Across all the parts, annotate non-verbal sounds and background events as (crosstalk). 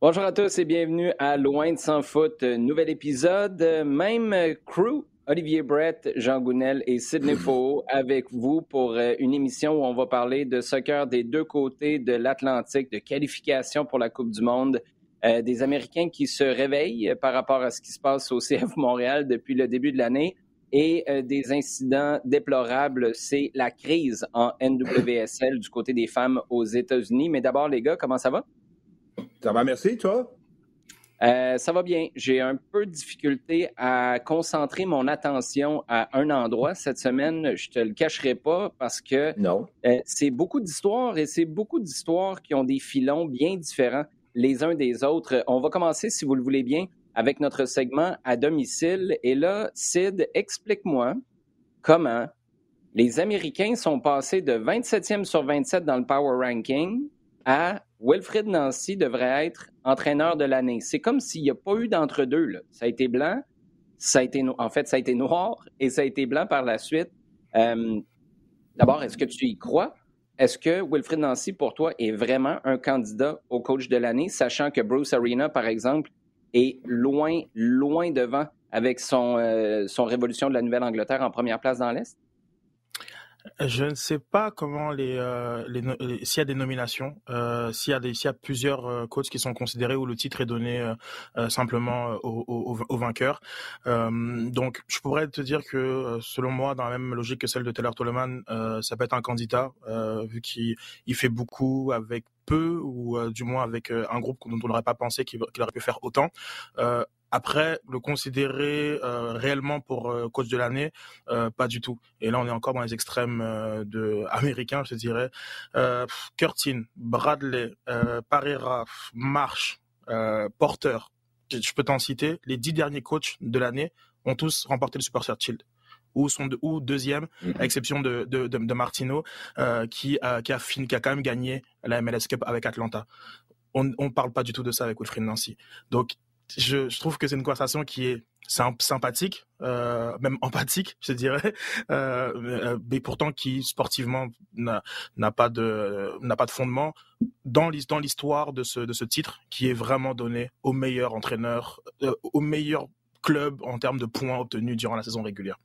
Bonjour à tous et bienvenue à Loin de sans foot, nouvel épisode, même crew, Olivier Brett, Jean Gounel et Sidney (laughs) Faux avec vous pour euh, une émission où on va parler de soccer des deux côtés de l'Atlantique, de qualification pour la Coupe du Monde, euh, des Américains qui se réveillent par rapport à ce qui se passe au (laughs) CF Montréal depuis le début de l'année et euh, des incidents déplorables, c'est la crise en NWSL du côté des femmes aux États-Unis. Mais d'abord, les gars, comment ça va? Ça va, merci, toi? Euh, ça va bien. J'ai un peu de difficulté à concentrer mon attention à un endroit cette semaine. Je te le cacherai pas parce que euh, c'est beaucoup d'histoires et c'est beaucoup d'histoires qui ont des filons bien différents les uns des autres. On va commencer, si vous le voulez bien, avec notre segment à domicile. Et là, Sid, explique-moi comment les Américains sont passés de 27e sur 27 dans le Power Ranking à Wilfred Nancy devrait être entraîneur de l'année. C'est comme s'il n'y a pas eu d'entre-deux. Ça a été blanc, ça a été en fait, ça a été noir et ça a été blanc par la suite. Euh, d'abord, est-ce que tu y crois? Est-ce que Wilfred Nancy, pour toi, est vraiment un candidat au coach de l'année, sachant que Bruce Arena, par exemple, est loin, loin devant avec son, euh, son révolution de la Nouvelle-Angleterre en première place dans l'Est? Je ne sais pas comment les, euh, les, s'il y a des nominations, euh, s'il y a des, s'il y a plusieurs euh, coachs qui sont considérés où le titre est donné euh, euh simplement au, au, au, vainqueur. donc, je pourrais te dire que selon moi, dans la même logique que celle de Taylor Toleman, ça peut être un candidat vu qu'il il fait beaucoup avec peu ou du moins avec un groupe dont on n'aurait pas pensé qu'il aurait pu faire autant. Euh, après, le considérer euh, réellement pour euh, coach de l'année, euh, pas du tout. Et là, on est encore dans les extrêmes de (laughs) américains, je dirais. Curtin, Bradley, Parera, Marsh, Porter. Je peux t'en citer. Les dix derniers coachs de l'année ont tous remporté le Super Shield ou sont ou deuxième, mm-hmm. à exception de, de, de, Martino, qui, qui, a fini, qui a quand même gagné la MLS Cup avec Atlanta. On ne parle pas du tout de ça avec Wilfried Nancy. Donc, je, trouve que c'est une conversation qui est sympathique, euh, même empathique, je dirais, (laughs) euh, mais pourtant qui sportivement n'a pas de fondement dans l'histoire de ce de ce titre qui est vraiment donné au meilleur entraîneur, euh, au meilleur club en termes de points obtenus durant la saison régulière.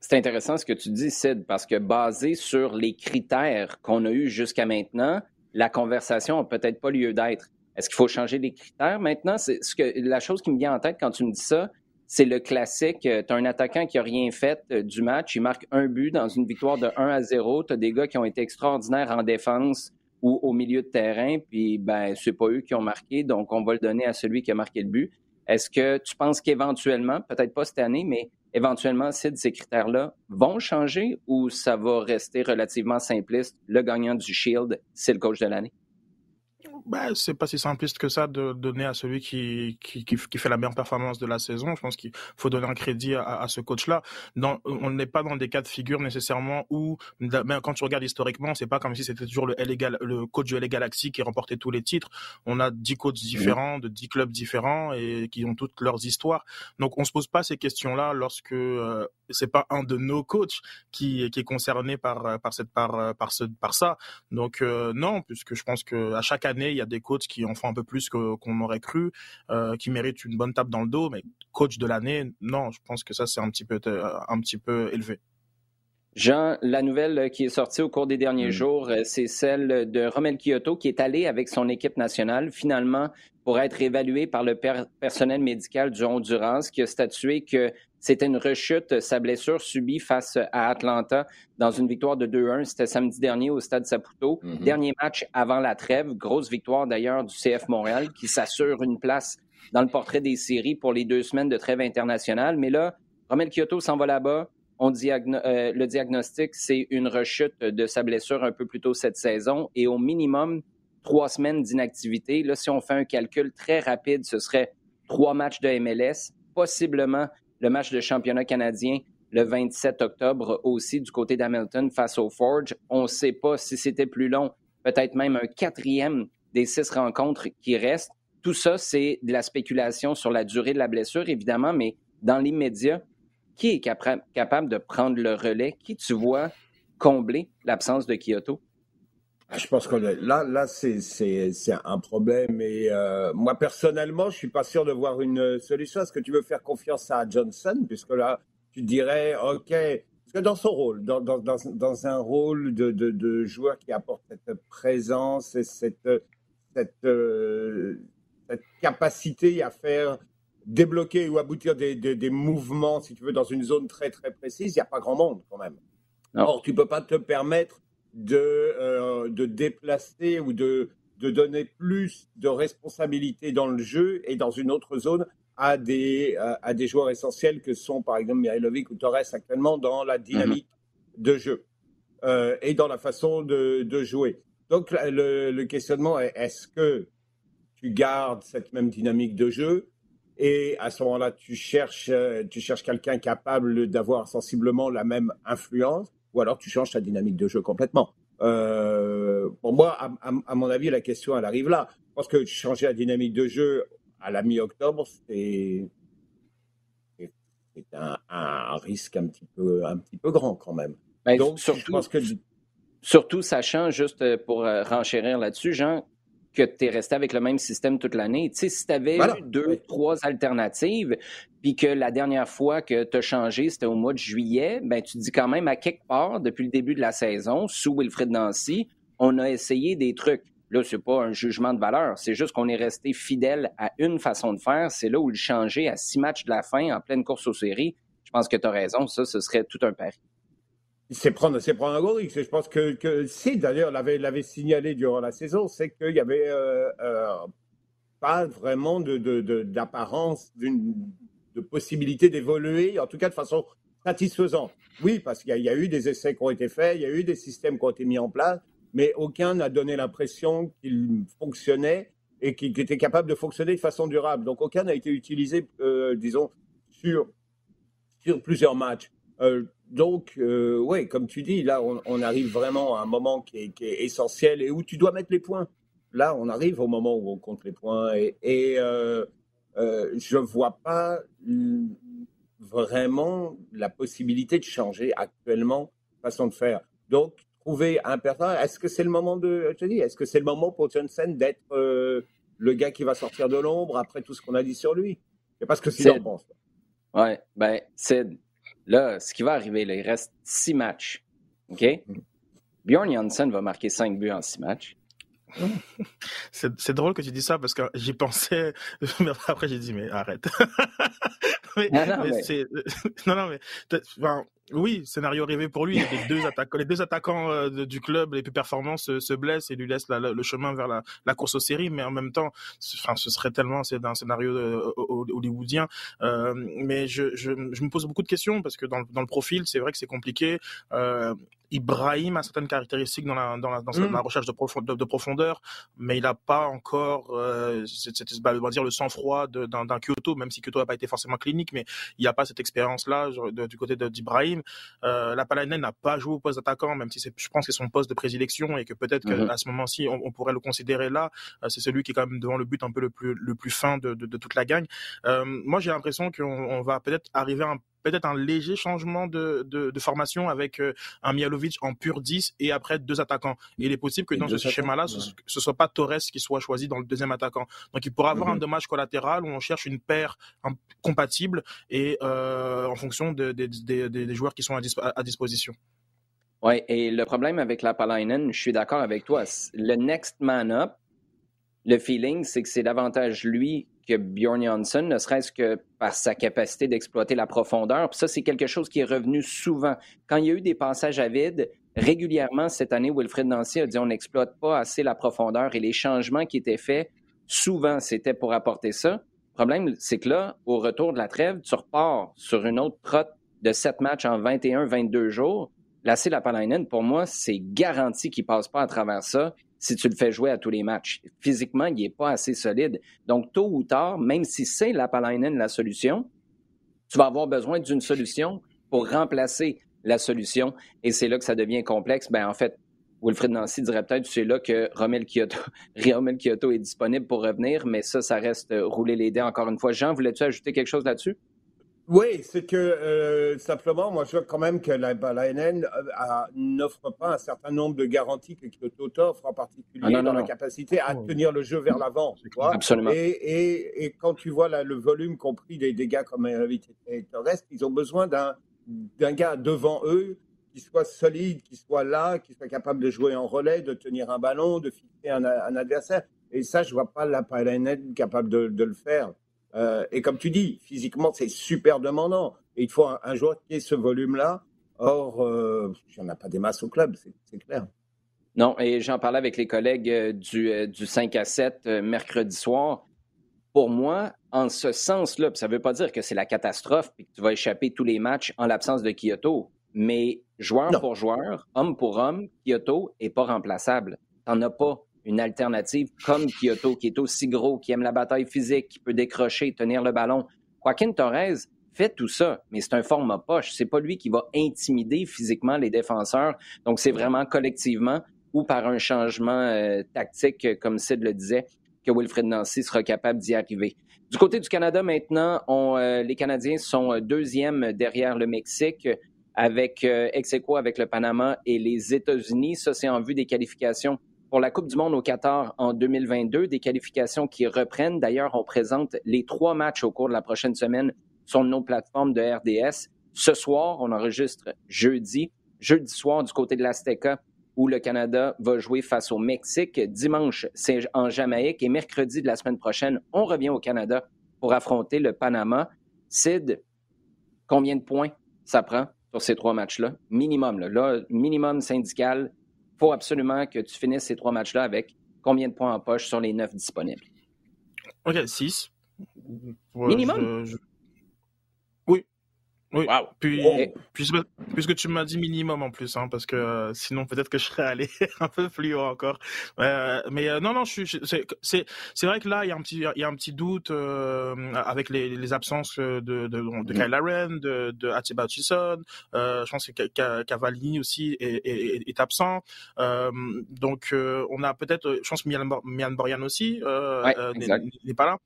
C'est intéressant ce que tu dis, Sid, parce que basé sur les critères qu'on a eus jusqu'à maintenant, la conversation n'a peut-être pas lieu d'être. Est-ce qu'il faut changer les critères? Maintenant? C'est ce que la chose qui me vient en tête quand tu me dis ça, c'est le classique. Euh, tu as un attaquant qui n'a rien fait euh, du match, il marque un but dans une victoire de 1 à 0. Tu as des gars qui ont été extraordinaires en défense ou au milieu de terrain, puis ben c'est pas eux qui ont marqué, donc on va le donner à celui qui a marqué le but. Est-ce que tu penses qu'éventuellement, peut-être pas cette année, mais éventuellement, ces critères-là vont changer ou ça va rester relativement simpliste? Le gagnant du Shield, c'est le coach de l'année? Bah, c'est pas si simpliste que ça de donner à celui qui, qui, qui, fait la meilleure performance de la saison. Je pense qu'il faut donner un crédit à, à ce coach-là. On n'est pas dans des cas de figure nécessairement où, mais quand tu regardes historiquement, c'est pas comme si c'était toujours le, le coach du LA Galaxy qui remportait tous les titres. On a dix coachs différents, de dix clubs différents et qui ont toutes leurs histoires. Donc on se pose pas ces questions-là lorsque euh, c'est pas un de nos coachs qui, qui est concerné par, par cette, par, par ce, par ça. Donc euh, non, puisque je pense que à chaque année il y a des coachs qui en font un peu plus qu'on aurait cru, euh, qui méritent une bonne tape dans le dos, mais coach de l'année, non, je pense que ça c'est un petit peu euh, un petit peu élevé. Jean, la nouvelle qui est sortie au cours des derniers mm. jours, euh, c'est celle de Romel Kyoto qui est allé avec son équipe nationale finalement pour être évalué par le personnel médical du Honduras qui a statué que c'était une rechute, sa blessure subie face à Atlanta dans une victoire de 2-1. C'était samedi dernier au stade Saputo. Mm-hmm. Dernier match avant la trêve. Grosse victoire d'ailleurs du CF Montréal qui s'assure une place dans le portrait des séries pour les deux semaines de trêve internationale. Mais là, Romel Kyoto s'en va là-bas. On euh, le diagnostic, c'est une rechute de sa blessure un peu plus tôt cette saison et au minimum trois semaines d'inactivité. Là, si on fait un calcul très rapide, ce serait trois matchs de MLS, possiblement le match de championnat canadien le 27 octobre aussi du côté d'Hamilton face au Forge. On ne sait pas si c'était plus long, peut-être même un quatrième des six rencontres qui restent. Tout ça, c'est de la spéculation sur la durée de la blessure, évidemment, mais dans l'immédiat, qui est capable de prendre le relais? Qui tu vois combler l'absence de Kyoto? Ah, je pense que là, là c'est un problème. Et euh, moi, personnellement, je suis pas sûr de voir une solution. Est-ce que tu veux faire confiance à Johnson? Puisque là, tu dirais, OK, parce que dans son rôle, dans, dans, dans, un rôle de, de, de, joueur qui apporte cette présence et cette, cette, euh, cette capacité à faire débloquer ou aboutir des, des, des, mouvements, si tu veux, dans une zone très, très précise, il n'y a pas grand monde quand même. Or, tu ne peux pas te permettre de, euh, de déplacer ou de, de donner plus de responsabilités dans le jeu et dans une autre zone à des, à des joueurs essentiels que sont par exemple Mihailovic ou Torres actuellement dans la dynamique mhm. de jeu euh, et dans la façon de, de jouer. Donc le, le questionnement est est-ce que tu gardes cette même dynamique de jeu et à ce moment-là tu cherches, tu cherches quelqu'un capable d'avoir sensiblement la même influence ou alors tu changes ta dynamique de jeu complètement. Euh, pour moi, à, mon avis, la question, elle arrive là. Parce que changer la dynamique de jeu à la mi-octobre, c'est un, un, risque un petit peu, un petit peu grand quand même. Ben, Donc, surtout, je pense que... surtout sachant, juste pour euh, renchérir là-dessus, Jean, que tu es resté avec le même système toute l'année. Tu sais, si tu avais eu deux, trois alternatives, puis que la dernière fois que tu as changé, c'était au mois de juillet, ben tu te dis quand même à quelque part, depuis le début de la saison, sous Wilfred Nancy, on a essayé des trucs. Là, c'est pas un jugement de valeur, c'est juste qu'on est resté fidèle à une façon de faire. C'est là où le changer à six matchs de la fin, en pleine course aux séries, je pense que tu as raison, ça, ce serait tout un pari. C'est prendre, c'est prendre un gros risque. Je pense que, si d'ailleurs l'avait, l'avait signalé durant la saison, c'est qu'il y avait euh, euh, pas vraiment de, de, d'apparence de possibilité d'évoluer, en tout cas de façon satisfaisante. Oui, parce qu'il y, a eu des essais qui ont été faits, il y a eu des systèmes qui ont été mis en place, mais aucun n'a donné l'impression qu'il fonctionnait et qu'il était capable de fonctionner de façon durable. Donc aucun n'a été utilisé, euh, disons, sur, sur plusieurs matchs. Donc, euh, oui, comme tu dis, là, on, arrive vraiment à un moment qui est, essentiel et où tu dois mettre les points. Là, on arrive au moment où on compte les points et, euh, euh, je ne vois pas vraiment la possibilité de changer actuellement façon de faire. Donc, trouver un personne, est-ce que c'est le moment de, je te dis, est-ce que c'est le moment pour Johnson d'être le gars qui va sortir de l'ombre après tout ce qu'on a dit sur lui? Je sais pas ce que tu en penses. Ouais, ben, c'est Là, ce qui va arriver, là, il reste six matchs. OK? Bjorn Janssen va marquer cinq buts en six matchs. (laughs) C'est drôle que tu dis ça parce que j'y pensais, (laughs) mais après j'ai dit mais arrête. non, (laughs) non, mais, non, non, mais oui, scénario rêvé pour lui. Les deux attaquants, les deux attaquants euh, du club les plus performants se, blessent et lui laissent le chemin vers la, course aux séries. Mais en même temps, enfin, ce serait tellement c'est un scénario euh, hollywoodien. Euh, mais je, je, me pose beaucoup de questions parce que dans, dans le profil, c'est vrai que c'est compliqué. Ibrahim a certaines caractéristiques dans la, dans la, dans la mmh. recherche de, profondeur, de, profondeur, mais il n'a pas encore, euh, bah, on va dire, le sang-froid d'un Kyoto, même si Kyoto n'a pas été forcément clinique, mais il n'y a pas cette expérience-là du côté d'Ibrahim. Euh, la Palainen n'a pas joué au poste d'attaquant, même si je pense que c'est son poste de prédilection et que peut-être mmh qu'à ce moment-ci, on, pourrait le considérer là. Euh, c'est celui qui est quand même devant le but un peu le plus, le plus fin de, de, de toute la gang. Euh, moi, j'ai l'impression qu'on va peut-être arriver à un peut-être un léger changement de, de, formation avec euh, un Mialovic en pur 10 et après deux attaquants. Et il est possible que dans ce schéma-là, ce, ne soit pas Torres qui soit choisi dans le deuxième attaquant. Donc il pourra avoir un mhm. dommage collatéral où on cherche une paire compatible et euh, en fonction des joueurs qui sont à, disposition. Oui, et le problème avec la Palainen, je suis d'accord avec toi. Le next man up, le feeling, c'est que c'est davantage lui que Bjorn Janssen, ne serait-ce que par sa capacité d'exploiter la profondeur. Puis ça, c'est quelque chose qui est revenu souvent. Quand il y a eu des passages à vide, régulièrement cette année, Wilfred Nancy a dit on n'exploite pas assez la profondeur et les changements qui étaient faits, souvent, c'était pour apporter ça. Le problème, c'est que là, au retour de la trêve, tu repars sur une autre trotte de sept matchs en 21-22 jours. La Lapalainen, pour moi, c'est garanti qu'il passe pas à travers ça si tu le fais jouer à tous les matchs. Physiquement, il n'est pas assez solide. Donc, tôt ou tard, même si c'est la Palainen la solution, tu vas avoir besoin d'une solution pour remplacer la solution. Et c'est là que ça devient complexe. Ben, en fait, Wilfred Nancy dirait peut-être c'est là que Romel Kyoto, (laughs) Romel Kyoto est disponible pour revenir, mais ça, ça reste rouler les dés encore une fois. Jean, voulais-tu ajouter quelque chose là-dessus? Oui, c'est que euh, simplement, moi, je vois quand même que la, bah, la NN euh, n'offre pas un certain nombre de garanties que Kyoto offre, en particulier ah, dans la capacité à oh. tenir le jeu vers l'avant. Absolument. Et, et, et, quand tu vois le volume compris des dégâts comme et reste, ils ont besoin d'un gars devant eux qui soit solide, qui soit là, qui soit capable de jouer en relais, de tenir un ballon, de fixer un, un adversaire. Et ça, je vois pas la NN capable de, de le faire. Euh, et comme tu dis, physiquement, c'est super demandant. Et il faut un, joueur qui ait ce volume-là. Or, euh, il n'y en a pas des masses au club, c'est clair. Non, et j'en parlais avec les collègues euh, du, du 5 à 7 mercredi soir. Pour moi, en ce sens-là, ça ne veut pas dire que c'est la catastrophe et que tu vas échapper tous les matchs en l'absence de Kyoto, mais joueur pour joueur, homme pour homme, Kyoto n'est pas remplaçable. Tu n'en as pas une alternative comme Kyoto, qui est aussi gros, qui aime la bataille physique, qui peut décrocher, tenir le ballon. Joaquin Torres fait tout ça, mais c'est un format poche. C'est pas lui qui va intimider physiquement les défenseurs. Donc, c'est vraiment collectivement ou par un changement euh, tactique, comme Sid le disait, que Wilfred Nancy sera capable d'y arriver. Du côté du Canada, maintenant, on, euh, les Canadiens sont deuxième derrière le Mexique avec euh, ex avec le Panama et les États-Unis. Ça, c'est en vue des qualifications pour la Coupe du Monde au Qatar en 2022, des qualifications qui reprennent. D'ailleurs, on présente les trois matchs au cours de la prochaine semaine sur nos plateformes de RDS. Ce soir, on enregistre jeudi. Jeudi soir, du côté de l'Azteca, où le Canada va jouer face au Mexique. Dimanche, c'est en Jamaïque. Et mercredi de la semaine prochaine, on revient au Canada pour affronter le Panama. Sid, combien de points ça prend sur ces trois matchs-là? Minimum, là. là minimum syndical, faut absolument que tu finisses ces trois matchs-là avec combien de points en poche sur les neuf disponibles? OK, six. Minimum? Oui. Puis, puisque, tu m'as dit minimum en plus, hein, parce que euh, sinon peut-être que je serais (laughs) allé un peu plus haut encore. Euh, mais euh, non, non, je, c'est vrai que là il y a un petit, il y a un petit doute avec les, les, absences de de, de, de Kyle Laren, de, de Atiba Hutchison. je pense que Cavallini aussi est, est, est absent. donc on a peut-être, je pense Mian, Mian Borian aussi n'est pas là.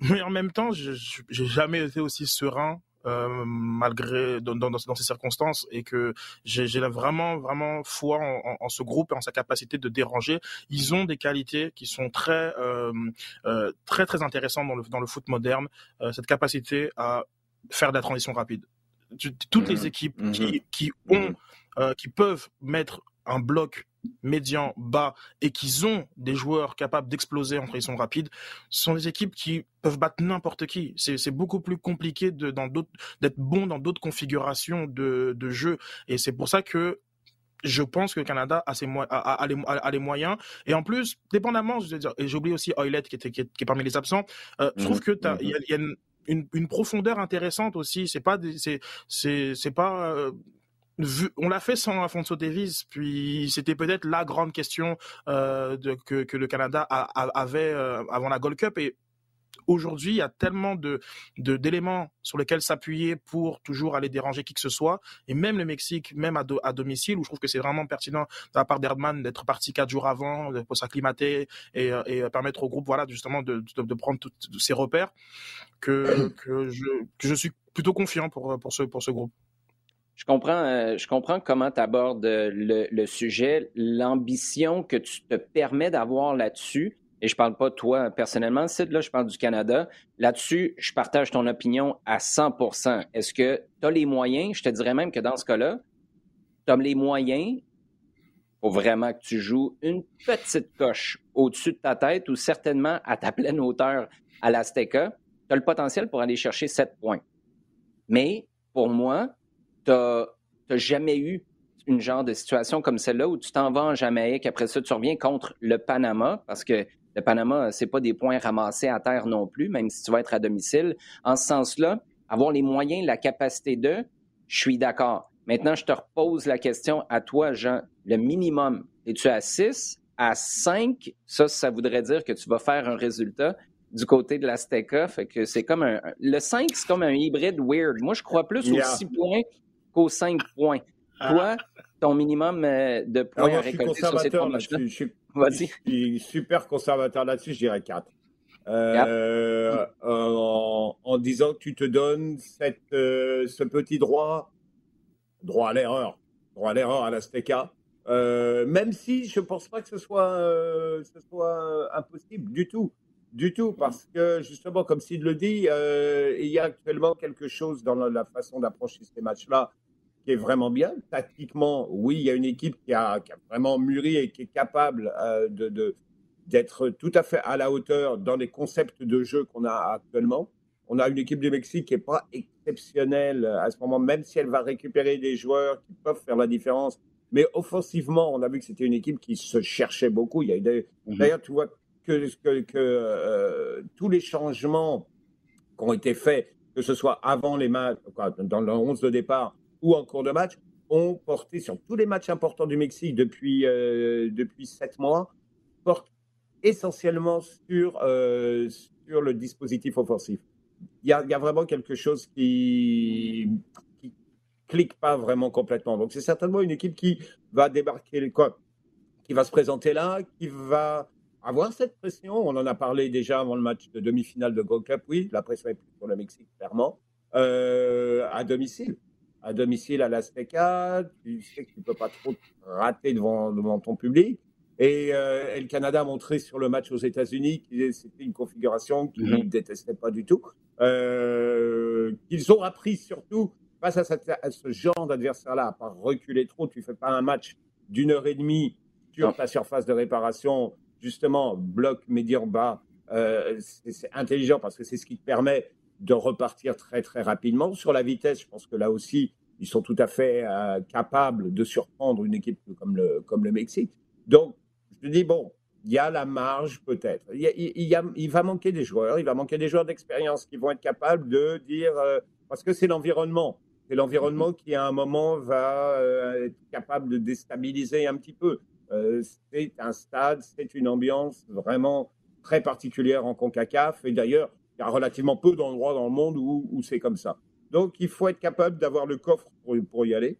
Mais en même temps, je j'ai jamais été aussi serein euh, malgré dans, dans, dans, ces circonstances et que j'ai vraiment vraiment foi en, en, ce groupe et en sa capacité de déranger. Ils ont des qualités qui sont très euh, euh, très très intéressantes dans le dans le foot moderne. Cette capacité à faire de la transition rapide. Toutes les mmh équipes mmh qui qui mmh ont qui peuvent mettre un bloc médian, bas, et qu'ils ont des joueurs capables d'exploser en transition rapide, ce sont des équipes qui peuvent battre n'importe qui. C'est beaucoup plus compliqué d'être bon dans d'autres configurations de, de jeu. Et c'est pour ça que je pense que le Canada a, ses a, les, moyens. Et en plus, dépendamment, je veux dire, et j'ai oublié aussi Oilet qui, était, qui, est, parmi les absents, euh, je trouve que il y, a, une, une, profondeur intéressante aussi. C'est pas, c'est pas euh, on l'a fait sans Alfonso Davies, puis c'était peut-être la grande question euh, que, le Canada avait euh, avant la Gold Cup. Et aujourd'hui, il y a tellement de d'éléments sur lesquels s'appuyer pour toujours aller déranger qui que ce soit. Et même le Mexique, même à, domicile, où je trouve que c'est vraiment pertinent de la part d'Erdman d'être parti quatre jours avant pour s'acclimater et, et, permettre au groupe, voilà, justement de, prendre tous ses repères, que, je, que je suis plutôt confiant pour, pour, ce, pour ce groupe. Je comprends, euh, je comprends comment tu abordes euh, le, sujet, l'ambition que tu te permets d'avoir là-dessus. Et je parle pas de toi personnellement, Sid, là, je parle du Canada. Là-dessus, je partage ton opinion à 100% Est-ce que tu as les moyens? Je te dirais même que dans ce cas-là, tu as les moyens pour vraiment que tu joues une petite coche au-dessus de ta tête ou certainement à ta pleine hauteur à l'Azteca. Tu as le potentiel pour aller chercher 7 points. Mais pour moi, tu n'as jamais eu une genre de situation comme celle-là où tu t'en vas en Jamaïque, après ça, tu reviens contre le Panama, parce que le Panama, c'est pas des points ramassés à terre non plus, même si tu vas être à domicile. En ce sens-là, avoir les moyens, la capacité de, je suis d'accord. Maintenant, je te repose la question à toi, Jean. Le minimum, es-tu à 6, à 5? Ça, ça voudrait dire que tu vas faire un résultat du côté de l'Azteca. Fait que c'est comme un. Le 5, c'est comme un hybride weird. Moi, je crois plus aux 6 points qu'aux 5 points. Ah. Toi, ton minimum euh, de points ah, à récolter sur ces trois matchs-là? (laughs) Je, suis super conservateur là-dessus, je dirais 4. euh, en, disant que tu te donnes cette, ce petit droit, droit à l'erreur, droit à l'erreur à l'Azteca, même si je ne pense pas que ce soit, ce soit impossible du tout. Du tout, parce que justement, comme s'il le dit, il y a actuellement quelque chose dans la façon d'approcher ces matchs-là qui est vraiment bien. Tactiquement, oui, il y a une équipe qui a, vraiment mûri et qui est capable euh, de, d'être tout à fait à la hauteur dans les concepts de jeu qu'on a actuellement. On a une équipe du Mexique qui n'est pas exceptionnelle à ce moment, même si elle va récupérer des joueurs qui peuvent faire la différence. Mais offensivement, on a vu que c'était une équipe qui se cherchait beaucoup. Il y a mhm. D'ailleurs, tu vois que, que, que euh, tous les changements qui ont été faits, que ce soit avant les matchs, dans le 11 de départ, ou en cours de match ont porté sur tous les matchs importants du Mexique depuis, euh, depuis sept mois, portent essentiellement sur, euh, sur le dispositif offensif. Il y, a, y, a, vraiment quelque chose qui qui clique pas vraiment complètement. Donc c'est certainement une équipe qui va débarquer, quoi, qui va se présenter là, qui va avoir cette pression. On en a parlé déjà avant le match de demi-finale de Gold Cup. Oui, la pression est plus sur le Mexique, clairement, euh, à domicile à domicile à l'Azteca, tu sais que tu ne peux pas trop rater devant, devant ton public. Et, euh, le Canada a montré sur le match aux États-Unis que c'était une configuration qu'ils ne mhm. détestaient pas du tout. Euh, qu'ils ont appris surtout face à, ce genre d'adversaire-là, à pas reculer trop. Tu fais pas un match d'une heure et demie sur ta surface de réparation, justement, bloc médian bas. Euh, c'est intelligent parce que c'est ce qui te permet de repartir très très rapidement. Sur la vitesse, je pense que là aussi, ils sont tout à fait euh, capables de surprendre une équipe comme le, comme le Mexique. Donc, je dis, bon, il y a la marge peut-être. Il, y a, il, va manquer des joueurs, il va manquer des joueurs d'expérience qui vont être capables de dire, euh, parce que c'est l'environnement. C'est l'environnement qui, à un moment, va euh, être capable de déstabiliser un petit peu. c'est un stade, c'est une ambiance vraiment très particulière en CONCACAF. Et d'ailleurs, il y a relativement peu d'endroits dans le monde où, c'est comme ça. Donc, il faut être capable d'avoir le coffre pour, y aller.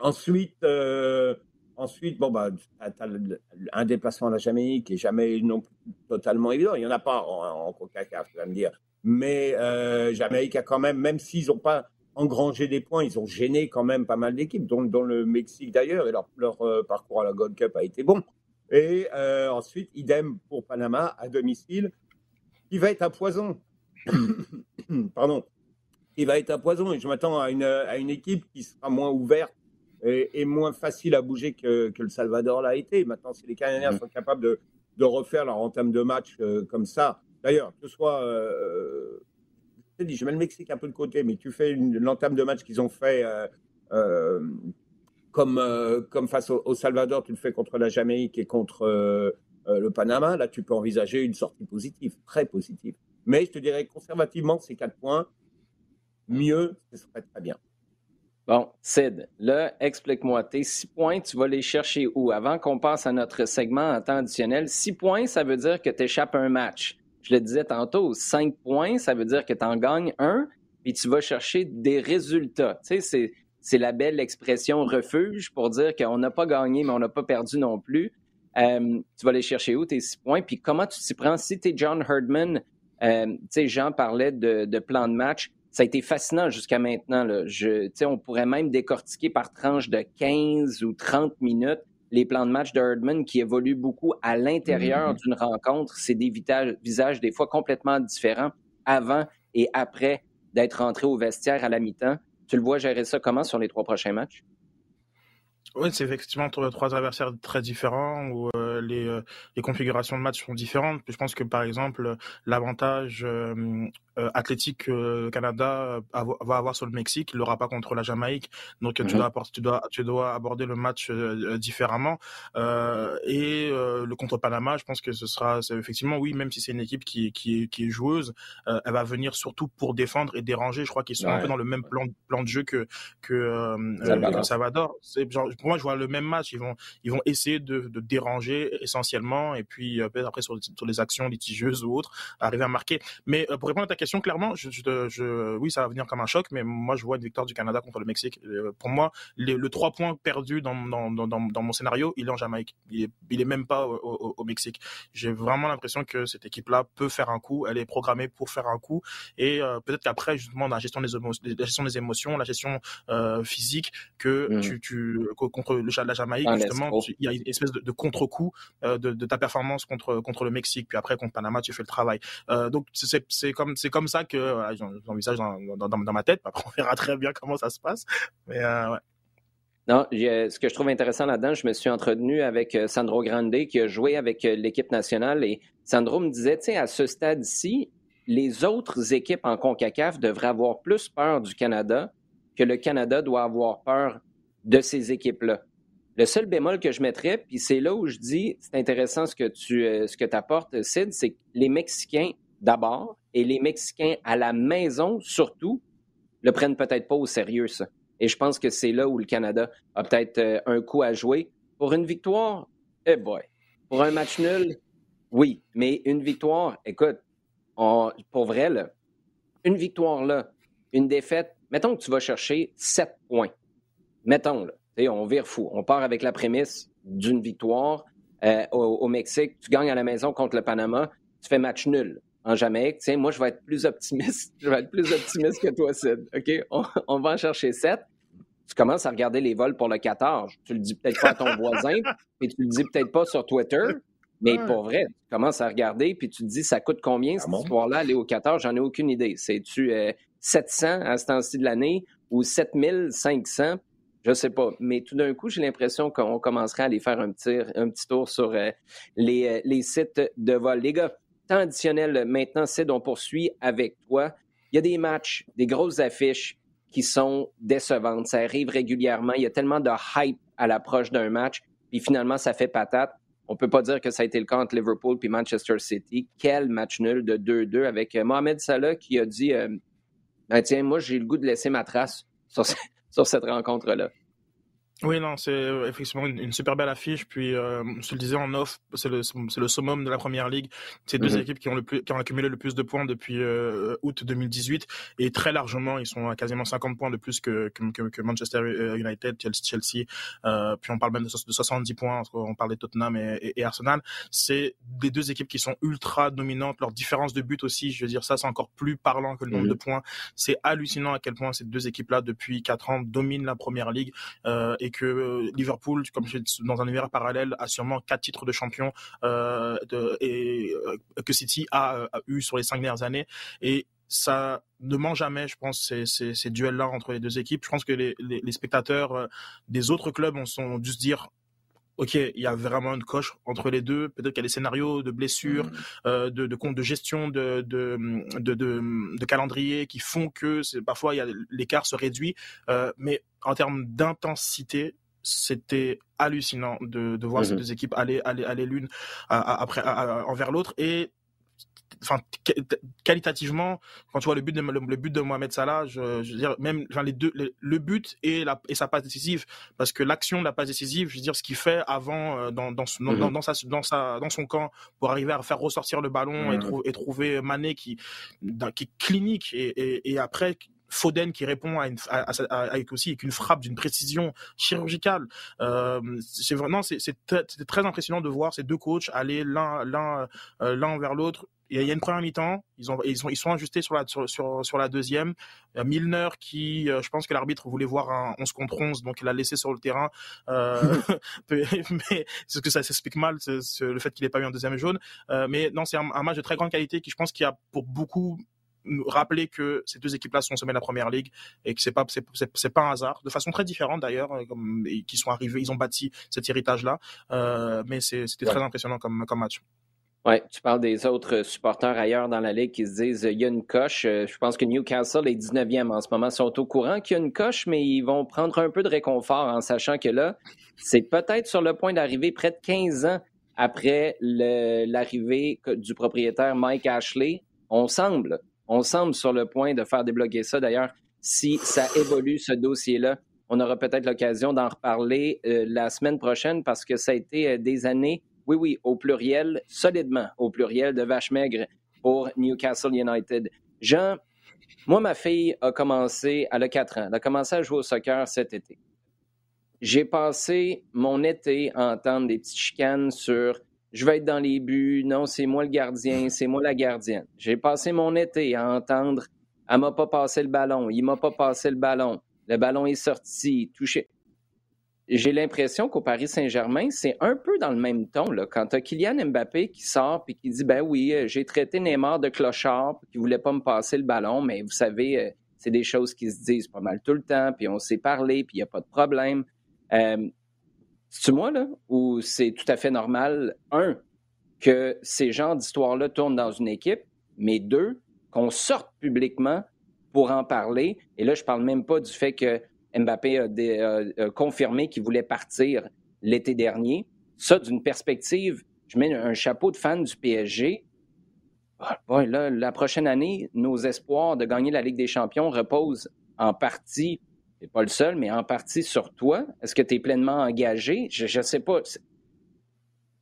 Ensuite, euh, ensuite bon, bah, un déplacement à la Jamaïque n'est jamais non totalement évident. Il n'y en a pas en, en CONCACAF, tu vas me dire. Mais euh, Jamaïque a quand même, même s'ils n'ont pas engrangé des points, ils ont gêné quand même pas mal d'équipes, dont, le Mexique d'ailleurs, et leur, euh, parcours à la Gold Cup a été bon. Et ensuite, idem pour Panama à domicile qui va être un poison. (coughs) Pardon. Il va être un poison. Et je m'attends à une, à une équipe qui sera moins ouverte et, moins facile à bouger que, que le Salvador l'a été. Maintenant, si les Canadiens sont capables de, de refaire leur entame de match euh, comme ça, d'ailleurs, que ce soit. Euh, je mets le Mexique un peu de côté, mais tu fais l'entame de match qu'ils ont fait. Euh, comme, comme face au, Salvador, tu le fais contre la Jamaïque et contre le Panama, là, tu peux envisager une sortie positive, très positive. Mais je te dirais conservativement, ces quatre points, mieux, ce serait très bien. Bon, Sid, là, explique-moi, tes six points, tu vas les chercher où? Avant qu'on passe à notre segment en temps additionnel, six points, ça veut dire que tu échappes un match. Je le disais tantôt, cinq points, ça veut dire que tu en gagnes un, puis tu vas chercher des résultats. Tu sais, c'est la belle expression refuge pour dire qu'on n'a pas gagné, mais on n'a pas perdu non plus. Euh, tu vas aller chercher où tes six points? Puis comment tu t'y prends? Si tu es John Herdman, euh, tu sais, Jean parlait de, plan de match. Ça a été fascinant jusqu'à maintenant. Là. Je, on pourrait même décortiquer par tranche de 15 ou 30 minutes les plans de match de Herdman qui évoluent beaucoup à l'intérieur mm-hmm. d'une rencontre. C'est des visages des fois complètement différents avant et après d'être rentré au vestiaire à la mi-temps. Tu le vois gérer ça comment sur les trois prochains matchs? Oui, c'est effectivement trois adversaires très différents où euh, les, euh, les configurations de match sont différentes. Je pense que par exemple l'avantage euh, euh, athlétique que le Canada va avoir sur le Mexique, il l'aura pas contre la Jamaïque. Donc tu, mhm. dois, tu, dois, tu dois aborder le match différemment. et le contre Panama, je pense que ce sera effectivement oui, même si c'est une équipe qui, qui, qui est joueuse, elle va venir surtout pour défendre et déranger. Je crois qu'ils sont un peu dans le même plan, plan de jeu que que Salvador. Salvador. Genre pour moi, je vois le même match. Ils vont, ils vont essayer de, de déranger essentiellement, et puis peut-être après sur, sur, les actions litigieuses ou autres, arriver à marquer. Mais pour répondre à ta question, clairement, je, je, je, oui, ça va venir comme un choc, mais moi, je vois une victoire du Canada contre le Mexique. pour moi, le 3 points perdu dans, dans, dans, dans, mon scénario, il est en Jamaïque. Il est, il est même pas au, au, Mexique. J'ai vraiment l'impression que cette équipe-là peut faire un coup. Elle est programmée pour faire un coup. Et euh, peut-être qu'après, justement, la gestion des, la gestion des émotions, la gestion euh, physique, que mmh. tu, tu, contre le, la Jamaïque, justement, il y a une espèce de, de contre-coup euh, de, de, ta performance contre, contre le Mexique. Puis après, contre Panama, tu fais le travail. Euh, donc, c'est comme, comme ça que j'envisage dans, dans, dans, dans, ma tête. Après, on verra très bien comment ça se passe. Mais ouais. Non, ce que je trouve intéressant là-dedans, je me suis entretenu avec euh, Sandro Grande qui a joué avec euh, l'équipe nationale et Sandro me disait, tu sais, à ce stade-ci, les autres équipes en CONCACAF devraient avoir plus peur du Canada que le Canada doit avoir peur de ces équipes-là. Le seul bémol que je mettrais, puis c'est là où je dis, c'est intéressant ce que tu euh, ce que apportes, Sid, c'est que les Mexicains d'abord et les Mexicains à la maison surtout le prennent peut-être pas au sérieux, ça. Et je pense que c'est là où le Canada a peut-être euh, un coup à jouer. Pour une victoire, eh. Pour un match nul, oui. Mais une victoire, écoute, pour vrai, là, une victoire là, une défaite, mettons que tu vas chercher sept points. Mettons, là, on vire fou. On part avec la prémisse d'une victoire euh, au, Mexique. Tu gagnes à la maison contre le Panama, tu fais match nul en Jamaïque. Tiens, moi, je vais être plus optimiste. (laughs) Je vais être plus optimiste que toi, Sid. OK? On, on va en chercher sept tu commences à regarder les vols pour le 14. Tu le dis peut-être pas à ton voisin, et tu le dis peut-être pas sur Twitter, mais pour vrai, tu commences à regarder, puis tu te dis, ça coûte combien cette histoire-là, aller au 14? J'en ai aucune idée. C'est-tu 700 euh, à ce temps-ci de l'année ou 7500? Je sais pas. Mais tout d'un coup, j'ai l'impression qu'on commencerait à aller faire un petit, un petit tour sur euh, les, euh, les sites de vol. Les gars, temps additionnel maintenant, c'est on poursuit avec toi. Il y a des matchs, des grosses affiches qui sont décevantes. Ça arrive régulièrement. Il y a tellement de hype à l'approche d'un match, puis finalement, ça fait patate. On peut pas dire que ça a été le cas entre Liverpool puis Manchester City. Quel match nul de 2-2 avec euh, Mohamed Salah qui a dit ben, Tiens, moi, j'ai le goût de laisser ma trace sur, sur cette rencontre-là. Oui, non, c'est euh, effectivement une, super belle affiche. Puis, euh, je le disais en off, c'est le, c'est le summum de la première ligue. C'est deux mhm. équipes qui ont le plus, qui ont accumulé le plus de points depuis euh, août 2018 et très largement, ils sont à quasiment 50 points de plus que que, que Manchester euh, United, Chelsea. Euh, puis on parle même de, 70 points. On parle de Tottenham et, et, Arsenal. C'est des deux équipes qui sont ultra dominantes. Leur différence de but aussi, je veux dire, ça c'est encore plus parlant que le nombre mhm. de points. C'est hallucinant à quel point ces deux équipes-là depuis quatre ans dominent la première ligue et que euh, Liverpool, comme je dans un univers parallèle, a sûrement quatre titres de champion euh, et euh, que City a, eu sur les cinq dernières années. Et ça ne ment jamais, je pense, ces, duels-là entre les deux équipes. Je pense que les, spectateurs des autres clubs ont, dû se dire ok, il y a vraiment une coche entre les deux. Peut-être qu'il y a des scénarios de blessures, mmh. euh, de, de de gestion, de, de, de, de, calendrier qui font que parfois l'écart se réduit. Euh, mais en termes d'intensité, c'était hallucinant de, de voir ces mmh deux équipes aller aller aller l'une après envers l'autre et enfin qualitativement quand tu vois le but de le, but de Mohamed Salah je, veux dire même enfin, les deux le, but et la et sa passe décisive parce que l'action de la passe décisive je veux dire ce qu'il fait avant euh, dans dans, mhm. dans, sa dans sa dans son camp pour arriver à faire ressortir le ballon et, mhm. et trouver Mané qui qui est clinique et, et, et après Foden qui répond à une, avec aussi avec une frappe d'une précision chirurgicale. Euh, c'est vraiment c'est très impressionnant de voir ces deux coachs aller l'un l'un euh, l'un vers l'autre il y a une première mi-temps, ils ont ils sont ils sont ajustés sur la sur sur, sur la deuxième. Il y a Milner qui, euh, je pense que l'arbitre voulait voir un 11 contre 11, donc il l'a laissé sur le terrain. Euh, (laughs) (laughs) mais c'est que ça s'explique mal le fait qu'il n'ait pas eu un deuxième jaune. Euh, mais non, c'est un, un, match de très grande qualité qui, je pense, qui a pour beaucoup rappeler que ces deux équipes-là sont au sommet de la première ligue et que c'est pas c'est, pas un hasard, de façon très différente d'ailleurs, qui sont arrivés, ils ont bâti cet héritage-là, euh, mais c'était très impressionnant comme comme match. Oui, tu parles des autres supporters ailleurs dans la Ligue qui se disent il y a une coche. Euh, je pense que Newcastle est 19e en ce moment. Sont au courant qu'il y a une coche, mais ils vont prendre un peu de réconfort en sachant que là, c'est peut-être sur le point d'arriver près de 15 ans après l'arrivée du propriétaire Mike Ashley. On semble, on semble sur le point de faire débloquer ça. D'ailleurs, si ça évolue, ce dossier-là, On aura peut-être l'occasion d'en reparler la semaine prochaine parce que ça a été des années, oui, oui, au pluriel, solidement au pluriel de vache maigre pour Newcastle United. Jean, moi, ma fille a commencé, elle a 4 ans, elle a commencé à jouer au soccer cet été. J'ai passé mon été à entendre des petites chicanes sur je vais être dans les buts, non, c'est moi le gardien, c'est moi la gardienne. J'ai passé mon été à entendre elle m'a pas passé le ballon, il m'a pas passé le ballon, le ballon est sorti, touché. J'ai l'impression qu'au Paris Saint-Germain, c'est un peu dans le même ton. Quand tu as Kylian Mbappé qui sort et qui dit Ben oui, euh, j'ai traité Neymar de clochard, qui voulait pas me passer le ballon, mais vous savez, euh, c'est des choses qui se disent pas mal tout le temps, puis on s'est parlé, puis il n'y a pas de problème. Euh, c'est-tu moi, là, ou c'est tout à fait normal, un, que ces genres d'histoires-là tournent dans une équipe, mais deux, qu'on sorte publiquement pour en parler. Et là, je ne parle même pas du fait que Mbappé a, confirmé qu'il voulait partir l'été dernier. Ça, d'une perspective, je mets un chapeau de fan du PSG. Ah, là, la prochaine année, nos espoirs de gagner la Ligue des Champions reposent en partie, c'est pas le seul, mais en partie sur toi. Est-ce que tu es pleinement engagé? Je ne sais pas.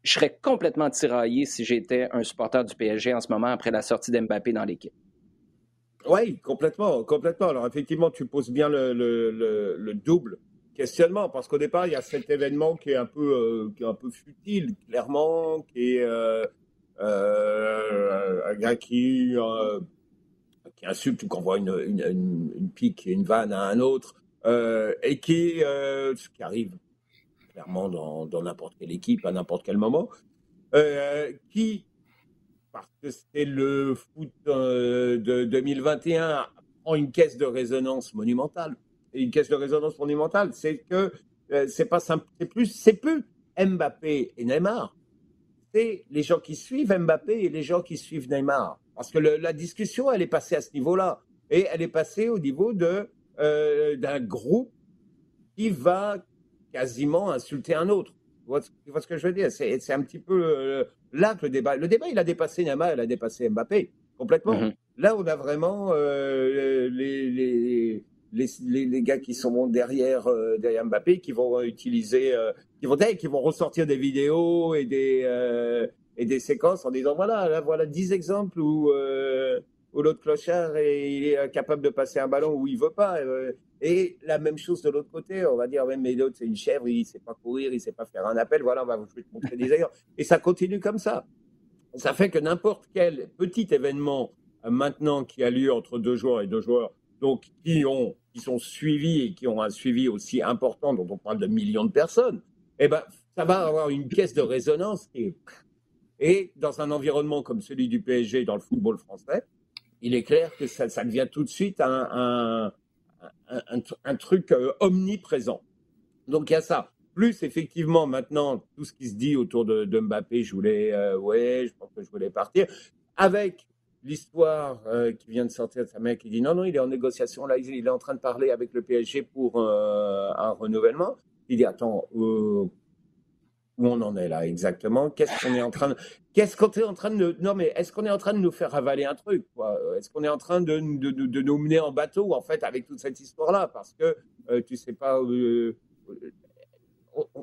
Je serais complètement tiraillé si j'étais un supporter du PSG en ce moment après la sortie d'Mbappé dans l'équipe. Oui, complètement, complètement. Alors effectivement, tu poses bien le, double questionnement, parce qu'au départ, il y a cet événement qui est un peu, euh, qui est un peu futile, clairement, qui est euh, euh, un gars qui, qui insulte ou qu'on voit une, une, une, pique, une vanne à un autre, et qui, ce qui arrive clairement dans n'importe quelle équipe, à n'importe quel moment, qui parce que c'est le foot euh, de 2021 prend une caisse de résonance monumentale. Et une caisse de résonance monumentale, c'est que euh, c'est pas simple, c'est plus, c'est plus Mbappé et Neymar. C'est les gens qui suivent Mbappé et les gens qui suivent Neymar. Parce que la discussion, elle est passée à ce niveau-là. Et elle est passée au niveau de, euh, d'un groupe qui va quasiment insulter un autre. Tu vois, ce que je veux dire? C'est, un petit peu là que le débat. Le débat, il a dépassé Neymar, il a dépassé Mbappé complètement. Mm-hmm. Là, on a vraiment euh, les, les, les, les, gars qui sont derrière, euh, derrière Mbappé, qui vont utiliser, euh, qui vont qui vont ressortir des vidéos et des et des séquences en disant voilà, là voilà dix exemples où où l'autre clochard est, il est capable de passer un ballon où il veut pas. Et la même chose de l'autre côté, on va dire, mais l'autre c'est une chèvre, il sait pas courir, il sait pas faire un appel, voilà, on va vous montrer des ailleurs. Et ça continue comme ça. Ça fait que n'importe quel petit événement euh, maintenant qui a lieu entre deux joueurs et deux joueurs, donc qui ont, qui sont suivis et qui ont un suivi aussi important, dont on parle de millions de personnes, eh ben, ça va avoir une caisse de résonance et, dans un environnement comme celui du PSG dans le football français, il est clair que ça, devient tout de suite un un, truc euh, omniprésent. Donc il y a ça. Plus effectivement maintenant tout ce qui se dit autour de, Mbappé, je voulais, euh, ouais, je pense que je voulais partir, avec l'histoire euh, qui vient de sortir de sa mère qui dit non non il est en négociation là il, est en train de parler avec le PSG pour un renouvellement. Il dit attends où on en est là exactement. Qu'est-ce qu'on est en train de Qu'est-ce qu'on est en train de non mais est-ce qu'on est en train de nous faire avaler un truc Est-ce qu'on est en train de, de, nous mener en bateau en fait avec toute cette histoire là parce que euh, tu sais pas euh,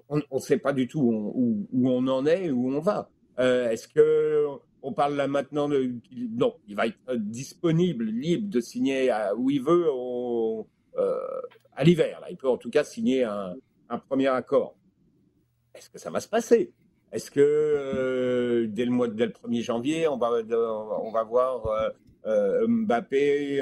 on ne sait pas du tout où, on en est où on va. Euh, est-ce que on parle là maintenant de non il va être disponible libre de signer à, où il veut à l'hiver il peut en tout cas signer un premier accord est-ce que ça va se passer? Est-ce que euh, dès le mois, dès le 1er janvier, on va, on va voir euh, euh, Mbappé,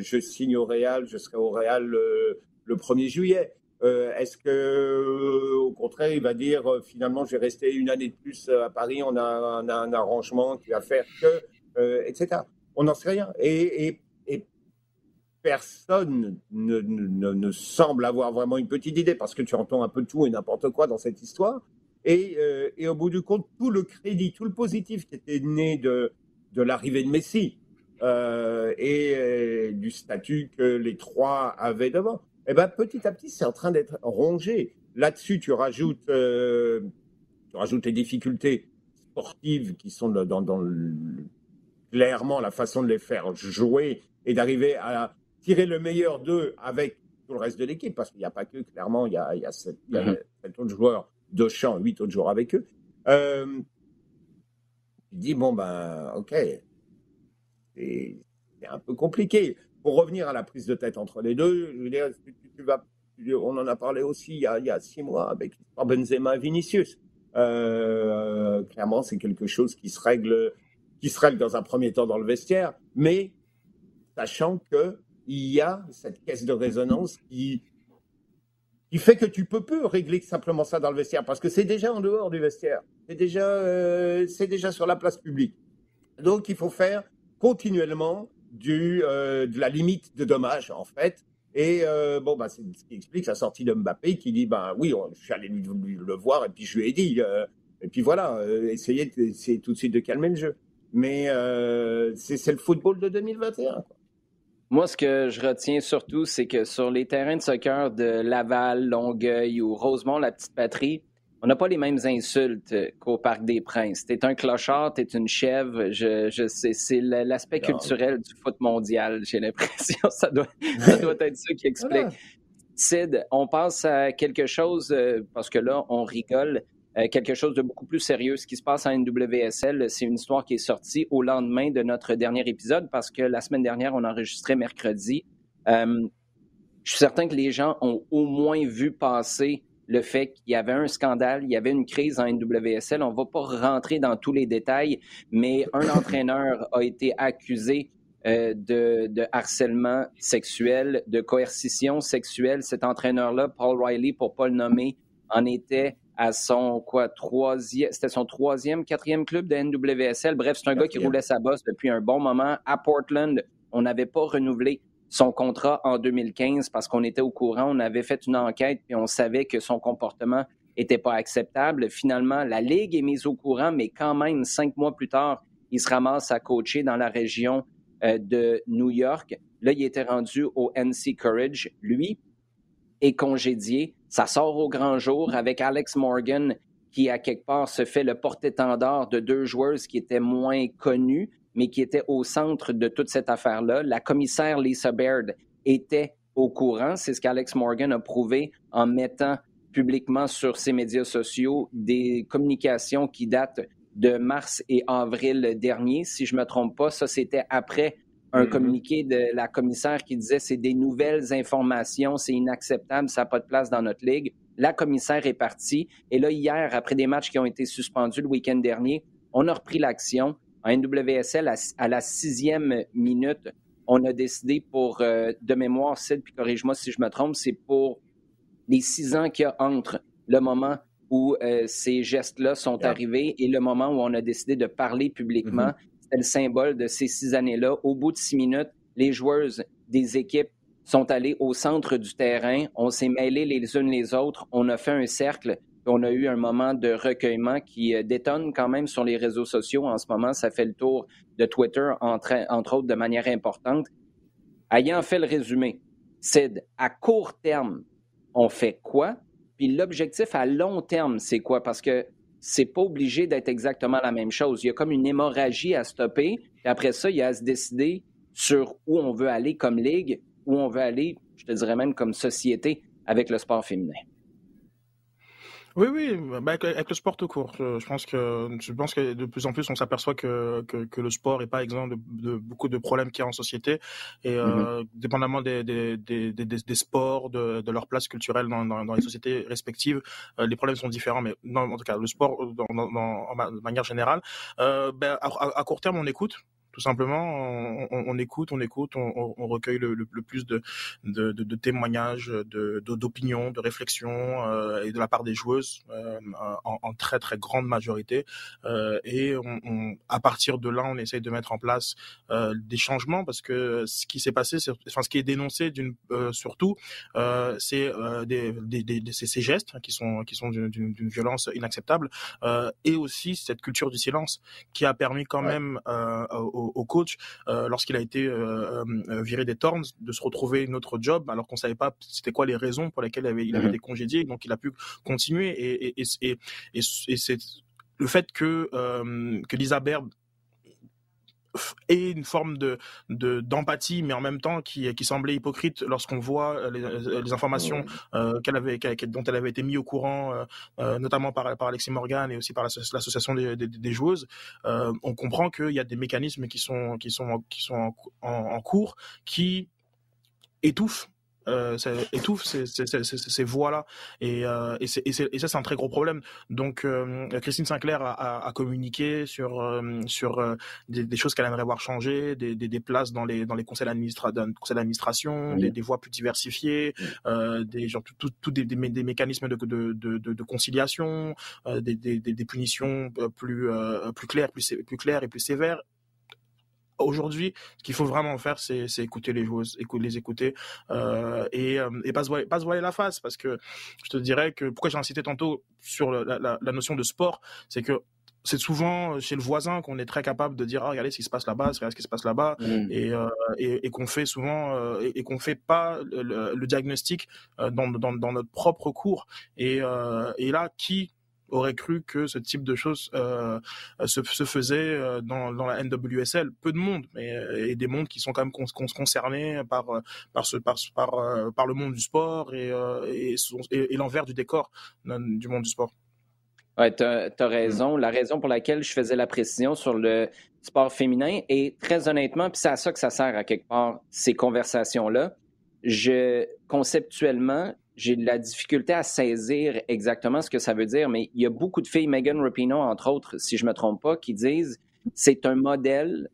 je signe au Real, je serai au Real le, 1er juillet? Est-ce que, au contraire, il va dire finalement, je vais rester une année de plus à Paris, on a, un arrangement qui va faire que, etc. On n'en sait rien. Et personne ne, semble avoir vraiment une petite idée, parce que tu entends un peu tout et n'importe quoi dans cette histoire. Et, euh, au bout du compte, tout le crédit, tout le positif qui était né de, l'arrivée de Messi euh, et euh, du statut que les trois avaient devant, eh ben, petit à petit, c'est en train d'être rongé. Là-dessus, tu rajoutes, tu rajoutes les difficultés sportives qui sont dans, dans clairement la façon de les faire jouer et d'arriver à tirer le meilleur d'eux avec tout le reste de l'équipe, parce qu'il n'y a pas que, clairement, il y a, il y a, sept, autres joueurs de champ, huit autres joueurs avec eux. Euh, il dit, bon, ben, ok, c'est un peu compliqué. Pour revenir à la prise de tête entre les deux, je veux dire, tu, vas, on en a parlé aussi il y a, il y a six mois avec Benzema et Vinicius. Euh, clairement, c'est quelque chose qui se règle, qui se règle dans un premier temps dans le vestiaire, mais sachant que il y a cette caisse de résonance qui, fait que tu peux plus régler simplement ça dans le vestiaire parce que c'est déjà en dehors du vestiaire, c'est déjà, euh, déjà sur la place publique. Donc, il faut faire continuellement du, euh, de la limite de dommages en fait. Et euh, bon, bah, c'est ce qui explique la sortie de Mbappé qui dit, ben oui, je suis allé lui, le voir et puis je lui ai dit, et puis voilà, essayez, tout de suite de calmer le jeu. Mais c'est le football de 2021. Quoi. Moi, ce que je retiens surtout, c'est que sur les terrains de soccer de Laval, Longueuil ou Rosemont, la petite patrie, on n'a pas les mêmes insultes qu'au Parc des Princes. T'es un clochard, t'es une chèvre. Je, je sais, c'est l'aspect culturel du foot mondial. J'ai l'impression, (laughs) ça doit, ça doit être ça qui explique. Sid, on passe à quelque chose euh, parce que là, on rigole. Euh, quelque chose de beaucoup plus sérieux. Ce qui se passe en NWSL, c'est une histoire qui est sortie au lendemain de notre dernier épisode parce que la semaine dernière, on enregistrait mercredi. Euh, je suis certain que les gens ont au moins vu passer le fait qu'il y avait un scandale, il y avait une crise en NWSL. On ne va pas rentrer dans tous les détails, mais un entraîneur a été accusé euh, de, de, harcèlement sexuel, de coercition sexuelle. Cet entraîneur-là, Paul Riley, pour pas le nommer, en était à son quoi troisième, c'était son troisième, quatrième club de NWSL. Bref, c'est un gars qui roulait sa bosse depuis un bon moment. À Portland, on n'avait pas renouvelé son contrat en 2015 parce qu'on était au courant, on avait fait une enquête et on savait que son comportement était pas acceptable. Finalement, la Ligue est mise au courant, mais quand même, cinq mois plus tard, il se ramasse à coacher dans la région euh, de New York. Là, il était rendu au NC Courage. Lui est congédié ça sort au grand jour avec Alex Morgan qui, à quelque part, se fait le porte-étendard de deux joueuses qui étaient moins connues, mais qui étaient au centre de toute cette affaire-là. La commissaire Lisa Baird était au courant. C'est ce qu'Alex Morgan a prouvé en mettant publiquement sur ses médias sociaux des communications qui datent de mars et avril dernier. Si je ne me trompe pas, ça, c'était après un mm-hmm. communiqué de la commissaire qui disait c'est des nouvelles informations, c'est inacceptable, ça n'a pas de place dans notre ligue. La commissaire est partie. Et là, hier, après des matchs qui ont été suspendus le week-end dernier, on a repris l'action. En NWSL, à, la sixième minute, on a décidé pour, euh, de mémoire, Sid, puis corrige-moi si je me trompe, c'est pour les six ans qu'il y a entre le moment où euh, ces gestes-là sont arrivés et le moment où on a décidé de parler publiquement. Mm-hmm le symbole de ces six années-là. Au bout de six minutes, les joueuses des équipes sont allées au centre du terrain. On s'est mêlés les unes les autres. On a fait un cercle. On a eu un moment de recueillement qui euh, détonne quand même sur les réseaux sociaux en ce moment. Ça fait le tour de Twitter, entre, entre autres, de manière importante. Ayant fait le résumé, Sid, à court terme, on fait quoi? Puis l'objectif à long terme, c'est quoi? Parce que c'est pas obligé d'être exactement la même chose. Il y a comme une hémorragie à stopper. Et après ça, il y a à se décider sur où on veut aller comme ligue, où on veut aller, je te dirais même comme société avec le sport féminin. Oui, oui, bah, avec, le sport tout court. Je, pense que je pense que de plus en plus on s'aperçoit que, que, le sport est pas exemple de, beaucoup de problèmes qu'il y a en société et euh, mm-hmm. dépendamment des, des, des, des, sports, de, de leur place culturelle dans, dans, les sociétés respectives, euh, les problèmes sont différents. Mais non, en tout cas, le sport dans, dans, de manière générale, euh, ben, à court terme on écoute tout simplement, on, écoute, on écoute, on, recueille le, plus de, de, témoignages, de, d'opinions, de, réflexions euh, et de la part des joueuses euh, en, très très grande majorité. Euh, et on, à partir de là, on essaye de mettre en place des changements parce que ce qui s'est passé, enfin ce qui est dénoncé d'une surtout, c'est des, des, ces, gestes qui sont qui sont d'une, violence inacceptable et aussi cette culture du silence qui a permis quand même aux au, coach euh, lorsqu'il a été euh, euh, viré des Thorns de se retrouver une autre job alors qu'on savait pas c'était quoi les raisons pour lesquelles il avait, il avait mhm. été congédié donc il a pu continuer et, et, et, et c'est le fait que que Lisa Baird et une forme de d'empathie, mais en même temps qui, qui semblait hypocrite lorsqu'on voit les, les informations qu'elle avait, dont elle avait été mise au courant, notamment par, par Alexis Morgan et aussi par l'association des, des, des, joueuses. on comprend qu'il y a des mécanismes qui sont qui sont qui sont en, en cours qui étouffent euh, ça étouffe ces, ces, ces, ces voix-là. Et, euh, et, et, et, ça, c'est un très gros problème. Donc, euh, Christine Sinclair a, a, a communiqué sur, euh, sur euh, des, des, choses qu'elle aimerait voir changer, des, des, des, places dans les, dans les conseils d'administration, des, des, voix plus diversifiées, des, genre, tout, tout, des, des, mécanismes de, de, de, de conciliation, des, des, des, punitions plus, plus claires, plus, plus claires et plus sévères aujourd'hui, ce qu'il faut vraiment faire, c'est écouter les joueuses, les écouter euh, et, euh, et pas, se voiler, pas se voiler la face. Parce que je te dirais que pourquoi j'ai incité tantôt sur la, la, la notion de sport, c'est que c'est souvent chez le voisin qu'on est très capable de dire ah, regardez ce qui se passe là-bas, regardez ce qui se passe là-bas, mmh. et, euh, et, et qu'on fait souvent euh, et, et qu'on fait pas le, le diagnostic euh, dans, dans, dans, notre propre cours. Et, et là, qui aurait cru que ce type de choses euh, se, se, faisait euh, dans, dans, la NWSL. Peu de monde, mais euh, et des mondes qui sont quand même con, concernés par par ce par par, par le monde du sport et et, l'envers du décor du monde du sport. Ouais, tu as, raison. La raison pour laquelle je faisais la précision sur le sport féminin et très honnêtement, puis c'est à ça que ça sert à quelque part ces conversations là. Je conceptuellement, j'ai de la difficulté à saisir exactement ce que ça veut dire, mais il y a beaucoup de filles, Megan Rapinoe entre autres, si je me trompe pas, qui disent c'est un modèle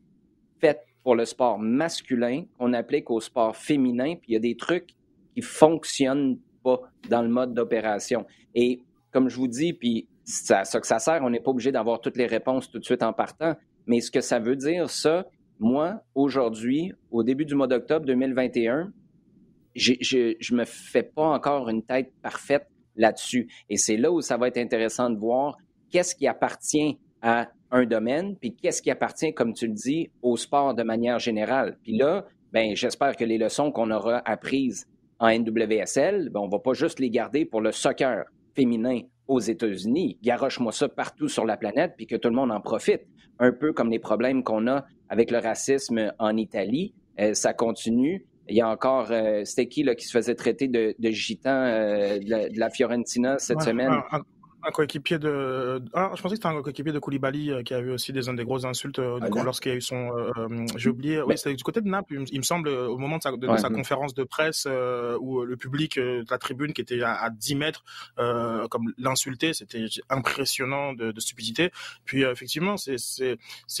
fait pour le sport masculin qu'on applique au sport féminin, puis il y a des trucs qui fonctionnent pas dans le mode d'opération. Et comme je vous dis, puis à ça que ça sert, on n'est pas obligé d'avoir toutes les réponses tout de suite en partant, mais ce que ça veut dire, ça, moi, aujourd'hui, au début du mois d'octobre 2021, je me fais pas encore une tête parfaite là-dessus. Et c'est là où ça va être intéressant de voir qu'est-ce qui appartient à un domaine, puis qu'est-ce qui appartient, comme tu le dis, au sport de manière générale. Puis là, ben, j'espère que les leçons qu'on aura apprises en NWSL, ben, on va pas juste les garder pour le soccer féminin aux États-Unis. Garoche-moi ça partout sur la planète, puis que tout le monde en profite. Un peu comme les problèmes qu'on a avec le racisme en Italie. Euh, ça continue. Il y a encore, euh, c'était qui là, qui se faisait traiter de, de gitan euh, de, la, Fiorentina cette semaine? Un, coéquipier de. Ah, je pensais que c'était un coéquipier de Koulibaly euh, qui avait aussi des, des grosses insultes ah, lorsqu'il y a eu son. J'ai oublié. Oui, c'était du côté de Naples, il, me semble, au moment de sa, de, sa conférence de presse où le public de la tribune qui était à, 10 mètres, comme l'insulter, c'était impressionnant de, de, stupidité. Puis effectivement, c'est.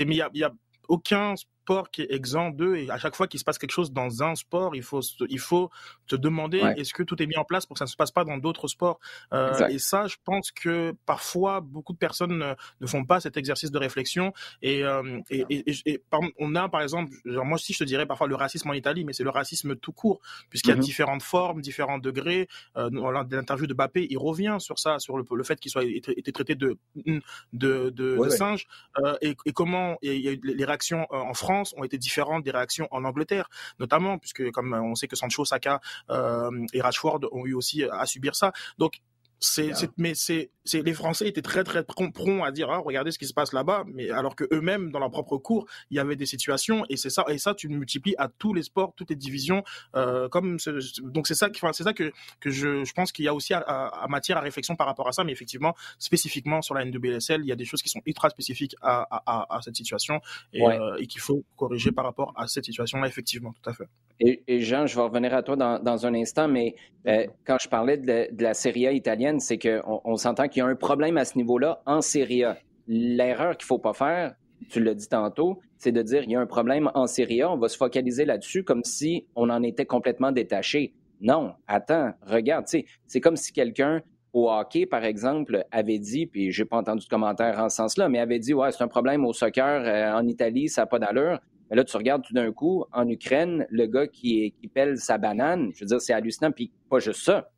Mais il y a aucun sport qui est exempt d'eux et à chaque fois qu'il se passe quelque chose dans un sport, il faut il faut te demander est-ce que tout est mis en place pour que ça ne se passe pas dans d'autres sports? Euh, et ça, je pense que parfois beaucoup de personnes ne, font pas cet exercice de réflexion et, euh, et, et, et on a par exemple, genre moi aussi je te dirais parfois le racisme en Italie, mais c'est le racisme tout court puisqu'il y a mm-hmm. différentes formes, différents degrés. Euh, dans l'interview de Bappé, il revient sur ça, sur le, le fait qu'il soit été, traité de de, de, de singe euh, et, comment il y a les réactions en France ont été différentes des réactions en Angleterre, notamment puisque comme on sait que Sancho, Saka euh, et Rashford ont eu aussi à subir ça. Donc c'est, mais c'est, c'est, les Français étaient très très prompts à dire, ah, regardez ce qui se passe là-bas, mais alors que eux-mêmes dans leur propre cours, il y avait des situations et c'est ça et ça tu le multiplies à tous les sports, toutes les divisions, euh, comme ce, donc c'est ça, enfin, c'est ça que que je, je pense qu'il y a aussi à, à, matière à réflexion par rapport à ça, mais effectivement spécifiquement sur la NWSL, il y a des choses qui sont ultra spécifiques à, à, cette situation et, euh, et qu'il faut corriger par rapport à cette situation-là, effectivement, tout à fait. Et, et, Jean, je vais revenir à toi dans, dans un instant, mais euh, quand je parlais de, de la Serie A italienne c'est qu'on on, s'entend qu'il y a un problème à ce niveau-là en Serie A. L'erreur qu'il ne faut pas faire, tu l'as dit tantôt, c'est de dire qu'il y a un problème en Serie A, on va se focaliser là-dessus comme si on en était complètement détaché. Non, attends, regarde, c'est comme si quelqu'un au hockey, par exemple, avait dit, puis j'ai pas entendu de commentaire en ce sens-là, mais avait dit, ouais, c'est un problème au soccer euh, en Italie, ça n'a pas d'allure. Mais là, tu regardes tout d'un coup, en Ukraine, le gars qui, qui pèle sa banane, je veux dire, c'est hallucinant, puis pas juste ça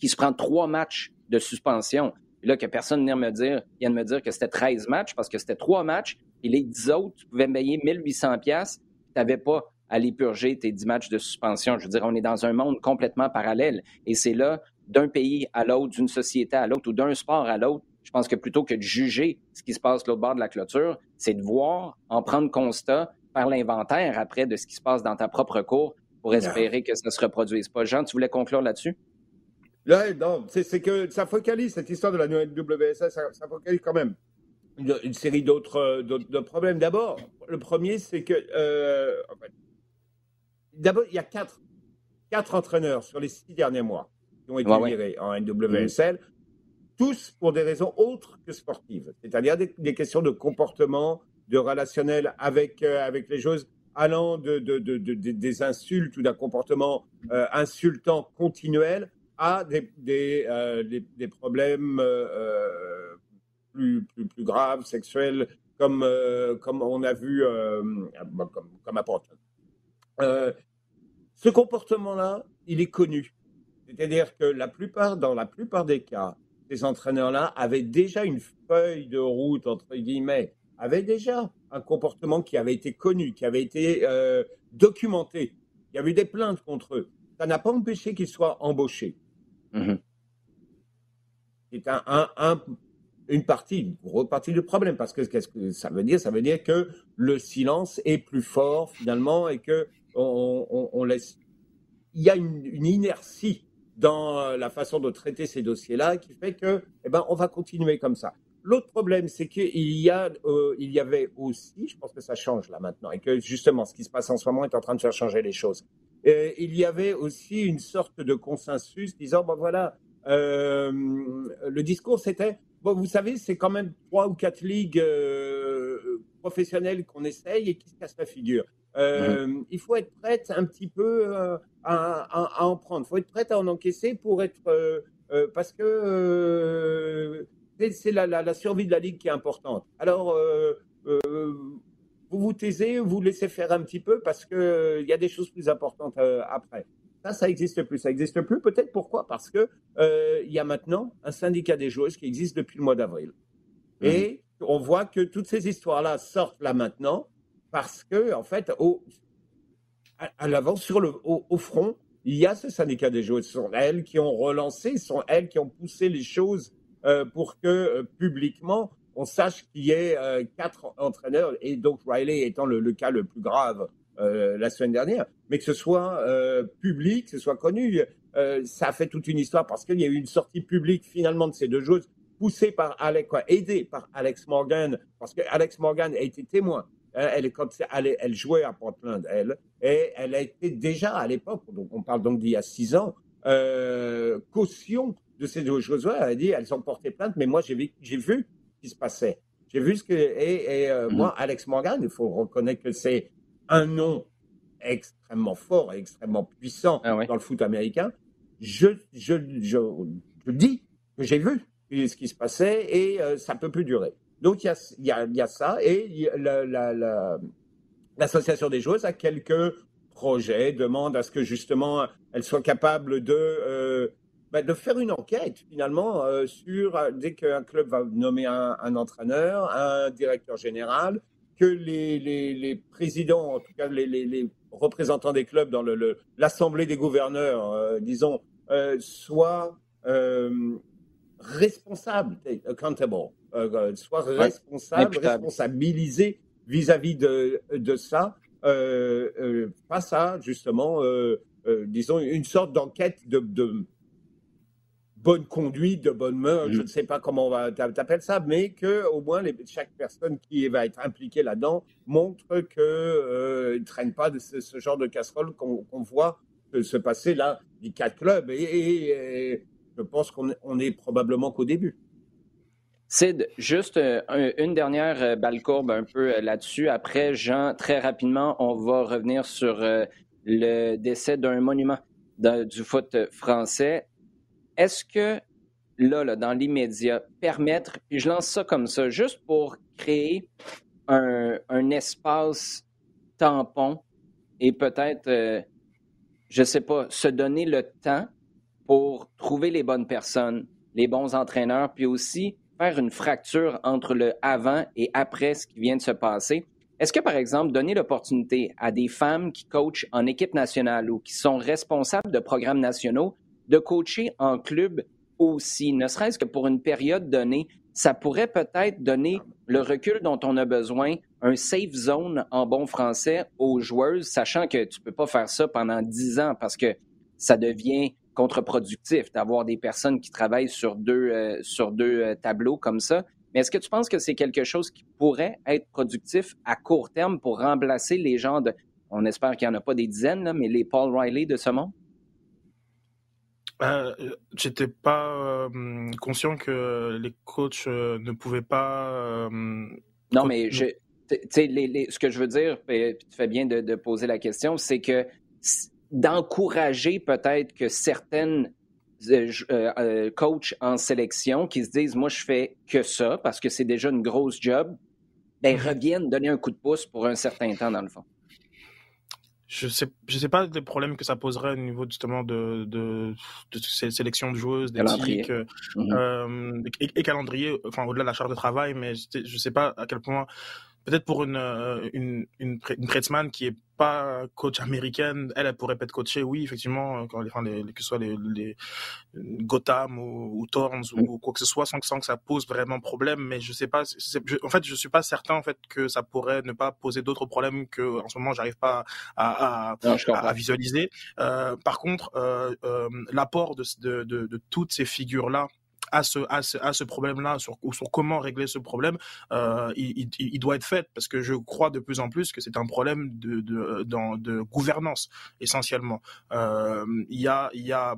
qui se prend trois matchs de suspension. Puis là, que personne vient me dire, vient de me dire que c'était 13 matchs parce que c'était trois matchs et les 10 autres, tu pouvais me payer 1800 pièces, tu n'avais pas à les purger tes 10 matchs de suspension. Je veux dire, on est dans un monde complètement parallèle et c'est là, d'un pays à l'autre, d'une société à l'autre ou d'un sport à l'autre, Je pense que plutôt que de juger ce qui se passe l'autre bord de la clôture, c'est de voir, en prendre constat, faire l'inventaire après de ce qui se passe dans ta propre cour pour espérer que ça ne se reproduise pas. Jean, tu voulais conclure là-dessus? Là, non, c'est que ça focalise, cette histoire de la WSS, ça, focalise quand même une, série d'autres problèmes. D'abord, le premier, c'est que. Euh, d'abord, il y a quatre, quatre entraîneurs sur les six derniers mois qui ont été virés en NWSL, tous pour des raisons autres que sportives, c'est-à-dire des, questions de comportement, de relationnel avec, euh, avec les joueuses allant de, de, de, des insultes ou d'un comportement euh, insultant continuel à des, des, euh, des, problèmes euh, plus, plus, plus, graves, sexuels, comme, comme on a vu comme, comme à Portland. ce comportement-là, il est connu. C'est-à-dire que la plupart, dans la plupart des cas, ces entraîneurs-là avaient déjà une feuille de route, entre guillemets, avaient déjà un comportement qui avait été connu, qui avait été documenté. Il y avait des plaintes contre eux. Ça n'a pas empêché qu'ils soient embauchés. Mmh c'est un, une partie, une grosse partie du problème, parce que ça veut dire? Ça veut dire que le silence est plus fort finalement et que on, laisse. Il y a une, inertie dans la façon de traiter ces dossiers-là qui fait que, eh ben, on va continuer comme ça. L'autre problème, c'est qu'il y a, euh, il y avait aussi, je pense que ça change là maintenant, et que justement, ce qui se passe en ce moment est en train de faire changer les choses. Euh, il y avait aussi une sorte de consensus disant, bon voilà, euh, le discours c'était, bon vous savez, c'est quand même trois ou quatre ligues euh, professionnelles qu'on essaye et qui se cassent la figure. Mmh. Il faut être prête un petit peu à, à, en prendre. Il faut être prête à en encaisser pour être, parce que c'est la, la, survie de la ligue qui est importante. Alors vous vous taisez, vous laissez faire un petit peu parce qu'il euh, y a des choses plus importantes euh, après. Ça, ça n'existe plus. Ça n'existe plus peut-être pourquoi? Parce que euh, il y a maintenant un syndicat des joueuses qui existe depuis le mois d'avril. Mmh. Et on voit que toutes ces histoires-là sortent là maintenant parce que, en fait, au, à, l'avant, sur le, au, front, il y a ce syndicat des joueuses. Ce sont elles qui ont relancé, ce sont elles qui ont poussé les choses pour que publiquement on sache qu'il y ait euh, quatre entraîneurs, et donc Riley étant le, cas le plus grave euh, la semaine dernière, mais que ce soit euh, public, que ce soit connu. ça a fait toute une histoire parce qu'il y a eu une sortie publique finalement de ces deux joueuses, poussée par Alex, aidée par Alex Morgan, parce que Alex Morgan a été témoin. Elle, quand elle, jouait à Portland, elle, et elle a été déjà à l'époque, donc on parle donc d'il y a six ans, caution de ces deux joueuses. Elle a dit, elles ont porté plainte, mais moi j'ai vu qui se passait. J'ai vu ce que. Et, euh, mhm. moi, Alex Morgan, il faut reconnaître que c'est un nom extrêmement fort et extrêmement puissant ah dans le foot américain. Je, je, je, dis que j'ai vu ce qui se passait et euh, ça peut plus durer. Donc il y a, y, a, y a, ça et l'association la, des joueuses a quelques projets, demande à ce que justement elle soit capable de euh, bah, de faire une enquête finalement euh, sur euh, dès qu'un club va nommer un, entraîneur, un directeur général, que les, les, les, présidents, en tout cas les, les représentants des clubs dans l'assemblée des gouverneurs, euh, disons, soient responsables, accountable, soient responsables, responsabilisés vis-à-vis de, de ça, face à justement, disons, une sorte d'enquête de, de bonne conduite, de bonne main, je mm. ne sais pas comment on va t'appeler ça, mais que au moins les, chaque personne qui va être impliquée là-dedans montre que euh, ne traîne pas de ce, genre de casserole qu'on voit se passer là du quatre clubs. Et, je pense qu'on on est probablement qu'au début. Sid, juste euh, une dernière euh, balle courbe un peu euh, là-dessus. Après, Jean, très rapidement, on va revenir sur le décès d'un monument du foot français est-ce que là, dans l'immédiat, permettre, puis je lance ça comme ça, juste pour créer un, espace tampon et peut-être, euh, je ne sais pas, se donner le temps pour trouver les bonnes personnes, les bons entraîneurs, puis aussi faire une fracture entre le avant et après ce qui vient de se passer. Est-ce que, par exemple, donner l'opportunité à des femmes qui coachent en équipe nationale ou qui sont responsables de programmes nationaux de coacher en club aussi, ne serait-ce que pour une période donnée, ça pourrait peut-être donner le recul dont on a besoin, un safe zone en bon français aux joueuses, sachant que tu ne peux pas faire ça pendant dix ans parce que ça devient contre-productif d'avoir des personnes qui travaillent sur deux, euh, sur deux euh, tableaux comme ça. Mais est-ce que tu penses que c'est quelque chose qui pourrait être productif à court terme pour remplacer les gens de, on espère qu'il n'y en a pas des dizaines, mais les Paul Riley de ce monde? Euh, J'étais pas euh, conscient que les coachs euh, ne pouvaient pas. Euh, non, mais je, les, ce que je veux dire, et tu fais bien de, de poser la question, c'est que d'encourager peut-être que certaines coachs en sélection qui se disent, moi, je fais que ça parce que c'est déjà une grosse job, ben, mm-hmm. reviennent donner un coup de pouce pour un certain temps, dans le fond je sais, je sais pas des problèmes que ça poserait au niveau justement de, de, sélections de joueuses, d'éthique euh, mhm. euh, et, calendrier, enfin au-delà de la charge de travail, mais je, je sais pas à quel point peut-être pour une, euh, une, une, une qui est pas coach américaine, elle, elle pourrait pas être coachée, oui, effectivement, euh, quand enfin, les, que ce soit les, les Gotham ou, ou Thorns ou, quoi que ce soit, sans, sans, que ça pose vraiment problème, mais je sais pas, en fait, je suis pas certain, en fait, que ça pourrait ne pas poser d'autres problèmes que, en ce moment, j'arrive pas à, à, à, visualiser. Euh, par contre, euh, euh, l'apport de, de, de, de toutes ces figures-là, à ce, à ce, à ce problème-là, sur, sur comment régler ce problème, euh, il, il, doit être fait parce que je crois de plus en plus que c'est un problème de, de, de, de gouvernance essentiellement. Euh, il y a, y a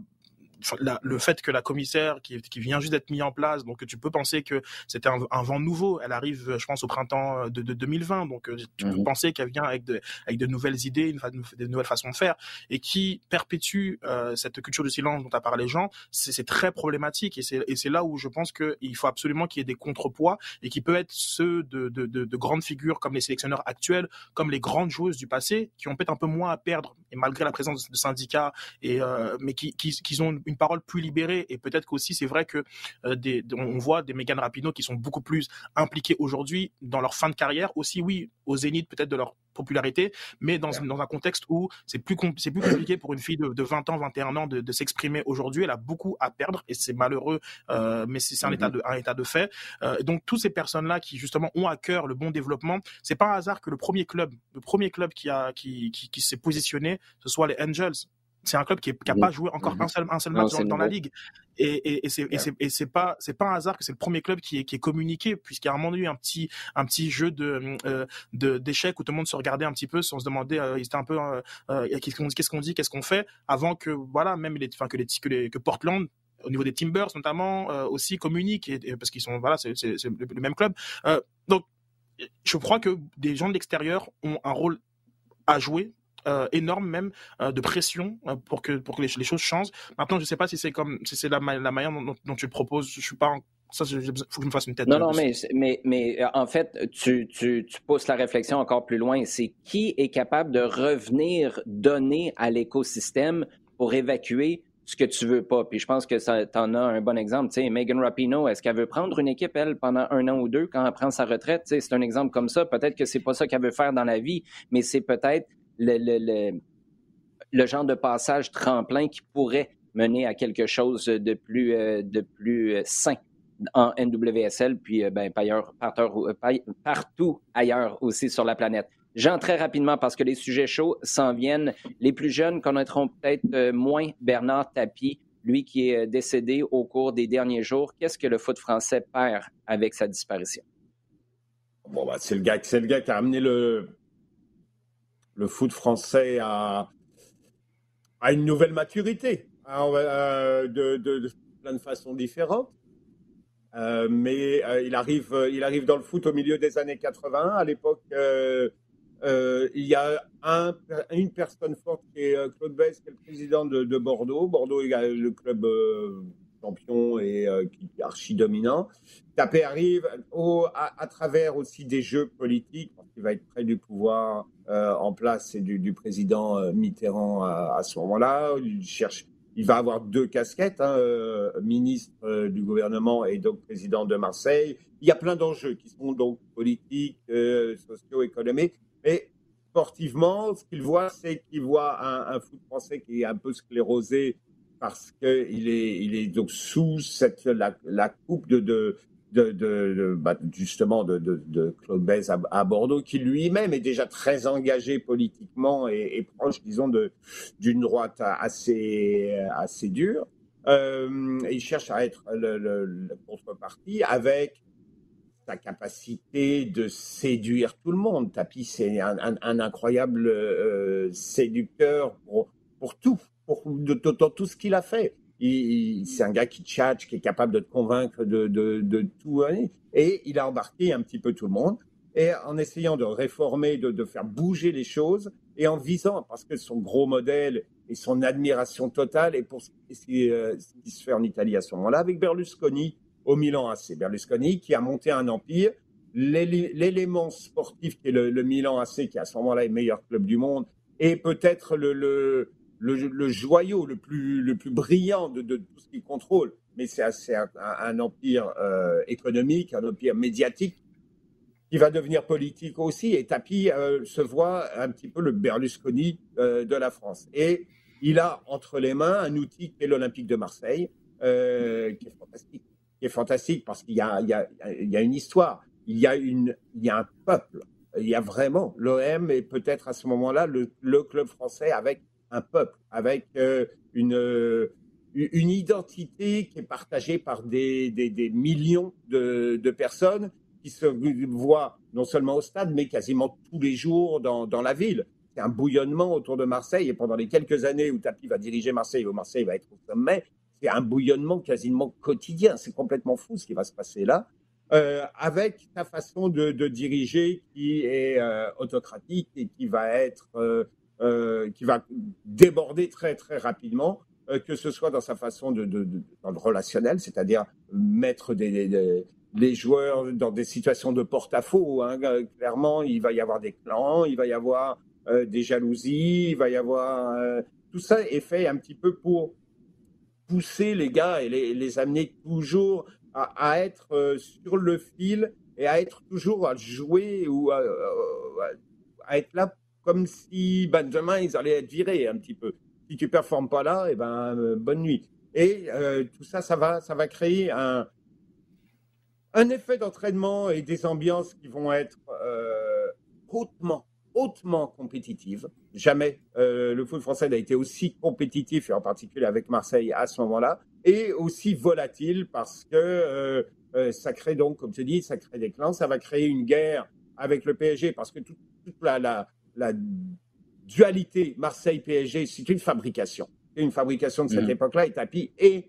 le fait que la commissaire qui, qui vient juste d'être mise en place, donc tu peux penser que c'était un, vent nouveau. Elle arrive, je pense, au printemps de, de 2020, donc euh, tu peux mhm. penser qu'elle vient avec de, avec de nouvelles idées, une, de nouvelles façons de faire, et qui perpétue euh, cette culture du silence dont a parlé Jean. C'est très problématique, et c'est là où je pense qu'il faut absolument qu'il y ait des contrepoids et qui peut être ceux de, de, de, de, grandes figures comme les sélectionneurs actuels, comme les grandes joueuses du passé, qui ont peut-être un peu moins à perdre, et malgré la présence de syndicats, et euh, mais qui, qui, qui ont une parole plus libérée. Et peut-être qu'aussi c'est vrai que euh, des, on voit des Megan Rapinoe qui sont beaucoup plus impliqués aujourd'hui dans leur fin de carrière. Aussi oui au zénith peut-être de leur popularité mais dans, dans un contexte où c'est plus c'est plus compliqué pour une fille de, de 20 ans 21 ans de, de s'exprimer aujourd'hui. Elle a beaucoup à perdre et c'est malheureux euh, mais c'est un mm-hmm. état de un état de fait. Euh, donc toutes ces personnes là qui justement ont à cœur le bon développement c'est pas un hasard que le premier club le premier club qui a qui, qui, qui s'est positionné ce soit les Angels c'est un club qui n'a pas joué encore un seul, un seul match dans, la ligue. Et, et, et c'est pas un hasard que c'est le premier club qui est, qui est communiqué puisqu'il y a un moment donné un petit un petit jeu de euh, d'échecs où tout le monde se regardait un petit peu sans se demander euh, il était un peu euh, qu'est-ce qu'on dit qu'est-ce qu'on fait avant que voilà même les enfin que les que, les, que Portland au niveau des Timbers notamment aussi communiquent et, parce qu'ils sont voilà c'est le, même club. Donc je crois que des gens de l'extérieur ont un rôle à jouer euh, énorme même euh, de pression euh, pour que pour que les, choses changent. Maintenant, je sais pas si c'est comme si c'est la, la manière dont, tu le proposes. Je suis pas en... ça, il faut que je me fasse une tête. Non, non, mais, mais, mais en fait, tu, tu, tu pousses la réflexion encore plus loin. C'est qui est capable de revenir donner à l'écosystème pour évacuer ce que tu veux pas? Puis je pense que tu en as un bon exemple. Tu sais, Megan Rapinoe, est-ce qu'elle veut prendre une équipe, elle, pendant un an ou deux quand elle prend sa retraite? Tu sais, c'est un exemple comme ça. Peut-être que c'est pas ça qu'elle veut faire dans la vie, mais c'est peut-être le, le, le, genre de passage tremplin qui pourrait mener à quelque chose de plus, euh, de plus euh, sain en NWSL, puis euh, ben, partout, ailleurs aussi sur la planète. Jean, très rapidement, parce que les sujets chauds s'en viennent. Les plus jeunes connaîtront peut-être moins Bernard Tapie, lui qui est décédé au cours des derniers jours. Qu'est-ce que le foot français perd avec sa disparition? Bon, bah, c'est le, gars, le gars qui a amené le, le foot français a, a une nouvelle maturité hein, euh, de, plein de façons différentes. Euh, mais euh, il, arrive, il arrive dans le foot au milieu des années 80. À l'époque, il y a un, une personne forte qui est Claude Bess, qui est le président de, de Bordeaux. Bordeaux est le club champion et qui est archi dominant. Tapé arrive au, à, travers aussi des jeux politiques, qu'il va être près du pouvoir euh, en place, et du, président euh, Mitterrand à, ce moment-là. Il il va avoir deux casquettes, hein, euh, ministre euh, du gouvernement et donc président de Marseille. Il y a plein d'enjeux qui sont donc politiques, socio-économiques, mais sportivement, ce qu'il voit, c'est qu'il voit un, un, foot français qui est un peu sclérosé parce qu'il est, donc sous cette, la, la coupe de, de de, bah, justement de, Claude Bèze à, Bordeaux, qui lui-même est déjà très engagé politiquement et, proche, disons, d'une droite assez, assez dure. Euh, il cherche à être le, le, contrepartie avec sa capacité de séduire tout le monde. Tapi, c'est un, incroyable euh, séducteur pour, pour tout, de, tout ce qu'il a fait c'est un gars qui tchatche, qui est capable de te convaincre de, tout. Et il a embarqué un petit peu tout le monde. Et en essayant de réformer, de, faire bouger les choses, et en visant, parce que son gros modèle et son admiration totale est pour ce qui, euh, se fait en Italie à ce moment-là, avec Berlusconi au Milan AC. Berlusconi qui a monté un empire. L'élément sportif qui est le, Milan AC, qui à ce moment-là est le meilleur club du monde, et peut-être le, joyau le plus, le plus brillant de, tout ce qu'il contrôle. Mais c'est un, un, empire euh, économique, un empire médiatique qui va devenir politique aussi. Et Tapi euh, se voit un petit peu le Berlusconi euh, de la France. Et il a entre les mains un outil qui est l'Olympique de Marseille, qui est fantastique. Qui est fantastique parce qu'il y, y, y a, une histoire, il y a, une, il y a un peuple. Il y a vraiment l'OM et peut-être à ce moment-là le, le club français avec un peuple avec euh, une, euh, une identité qui est partagée par des, millions de, personnes qui se voient non seulement au stade, mais quasiment tous les jours dans, la ville. C'est un bouillonnement autour de Marseille et pendant les quelques années où Tapi va diriger Marseille, où Marseille va être au sommet, c'est un bouillonnement quasiment quotidien. C'est complètement fou ce qui va se passer là. Euh, avec sa façon de, diriger qui est autocratique et qui va être euh, qui va déborder très très rapidement, euh, que ce soit dans sa façon de, relationnel, c'est-à-dire mettre les joueurs dans des situations de porte-à-faux. Hein. Clairement, il va y avoir des clans, il va y avoir euh, des jalousies, il va y avoir tout ça est fait un petit peu pour pousser les gars et les, amener toujours à, être sur le fil et à être toujours à jouer ou à être là comme si ben, demain ils allaient être virés un petit peu. Si tu performes pas là, et eh ben euh, bonne nuit. Et euh, tout ça, ça va, ça va créer un, un effet d'entraînement et des ambiances qui vont être euh, hautement, hautement compétitives. Jamais le foot français n'a été aussi compétitif, et en particulier avec Marseille à ce moment-là, et aussi volatile parce que ça crée donc, comme tu dis, ça crée des clans, ça va créer une guerre avec le PSG parce que toute, la, la dualité Marseille-PSG, c'est une fabrication. C'est une fabrication de cette mmh. époque-là et Tapi est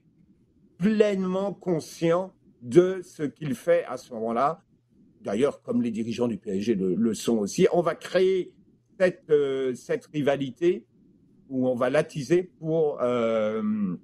pleinement conscient de ce qu'il fait à ce moment-là. D'ailleurs, comme les dirigeants du PSG le, sont aussi, on va créer cette, euh, cette rivalité où on va l'attiser pour, euh,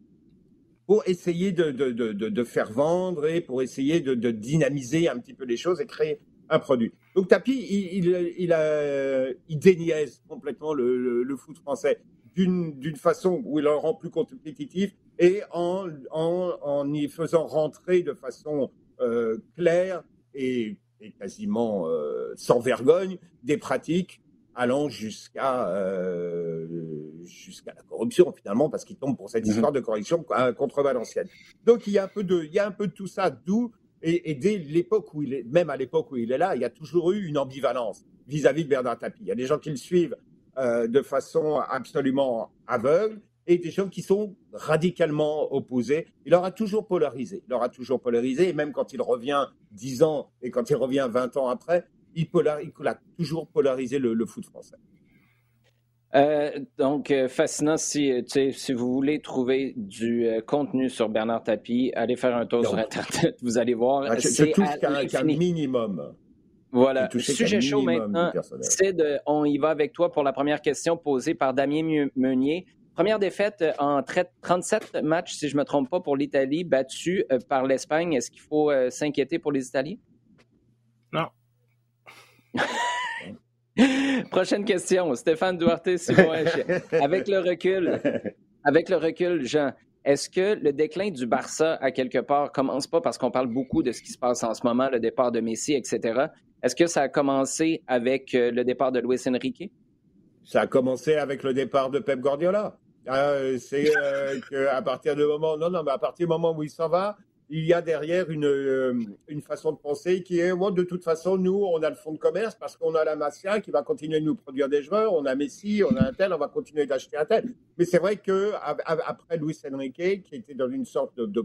pour essayer de, de, de, de, faire vendre et pour essayer de, dynamiser un petit peu les choses et créer un produit. Donc Tapi, il, il, il, a, il déniaise complètement le, le, foot français d'une façon où il le rend plus compétitif et en, en, en y faisant rentrer de façon euh, claire et, et quasiment euh, sans vergogne des pratiques allant jusqu'à euh, jusqu'à la corruption finalement parce qu'il tombe pour cette mmh histoire de corruption contre Valenciennes. Donc il y a un peu de il y a un peu de tout ça d'où et, dès l'époque où il est, même à l'époque où il est là, il y a toujours eu une ambivalence vis-à-vis de Bernard Tapie. Il y a des gens qui le suivent euh, de façon absolument aveugle et des gens qui sont radicalement opposés. Il aura toujours polarisé. Il aura toujours polarisé. Et même quand il revient 10 ans et quand il revient 20 ans après, il, il a toujours polarisé le foot français. Euh, donc, euh, fascinant. Si, euh, si vous voulez trouver du contenu sur Bernard Tapie, allez faire un tour sur Internet. Vous allez voir. Ah, c'est qu'un minimum. Voilà. Sujet chaud maintenant, c'est de. On y va avec toi pour la première question posée par Damien Meunier. Première défaite en 37 matchs, si je ne me trompe pas, pour l'Italie, battue par l'Espagne. Est-ce qu'il faut s'inquiéter pour les Italiens? Non. (laughs) (laughs) Prochaine question, Stéphane Duarte, Simon Avec le recul, avec le recul, Jean, est-ce que le déclin du Barça, à quelque part, commence pas parce qu'on parle beaucoup de ce qui se passe en ce moment, le départ de Messi, etc. Est-ce que ça a commencé avec euh, le départ de Luis Enrique? Ça a commencé avec le départ de Pep Guardiola. Euh, c'est euh, qu'à partir du moment, non, non, mais à partir du moment où il s'en va, il y a derrière une, euh, une façon de penser qui est, moi, de toute façon, nous, on a le fonds de commerce parce qu'on a la Masia qui va continuer de nous produire des joueurs, on a Messi, on a un tel, on va continuer d'acheter un tel. Mais c'est vrai que après Luis Enrique, qui était dans une sorte de,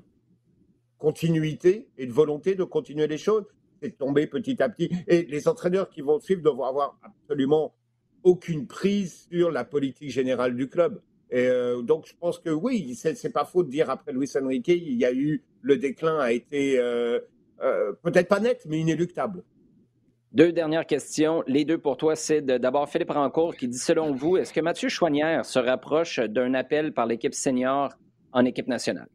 continuité et de volonté de continuer les choses, c'est tombé petit à petit. Et les entraîneurs qui vont suivre devront avoir absolument aucune prise sur la politique générale du club. Et euh, donc, je pense que oui, c'est pas faux de dire après Luis Enrique, il y a eu le déclin a été euh, euh, peut-être pas net, mais inéluctable. Deux dernières questions. Les deux pour toi, c'est d'abord Philippe Rancourt qui dit selon vous, est-ce que Mathieu Chouanière se rapproche d'un appel par l'équipe senior en équipe nationale?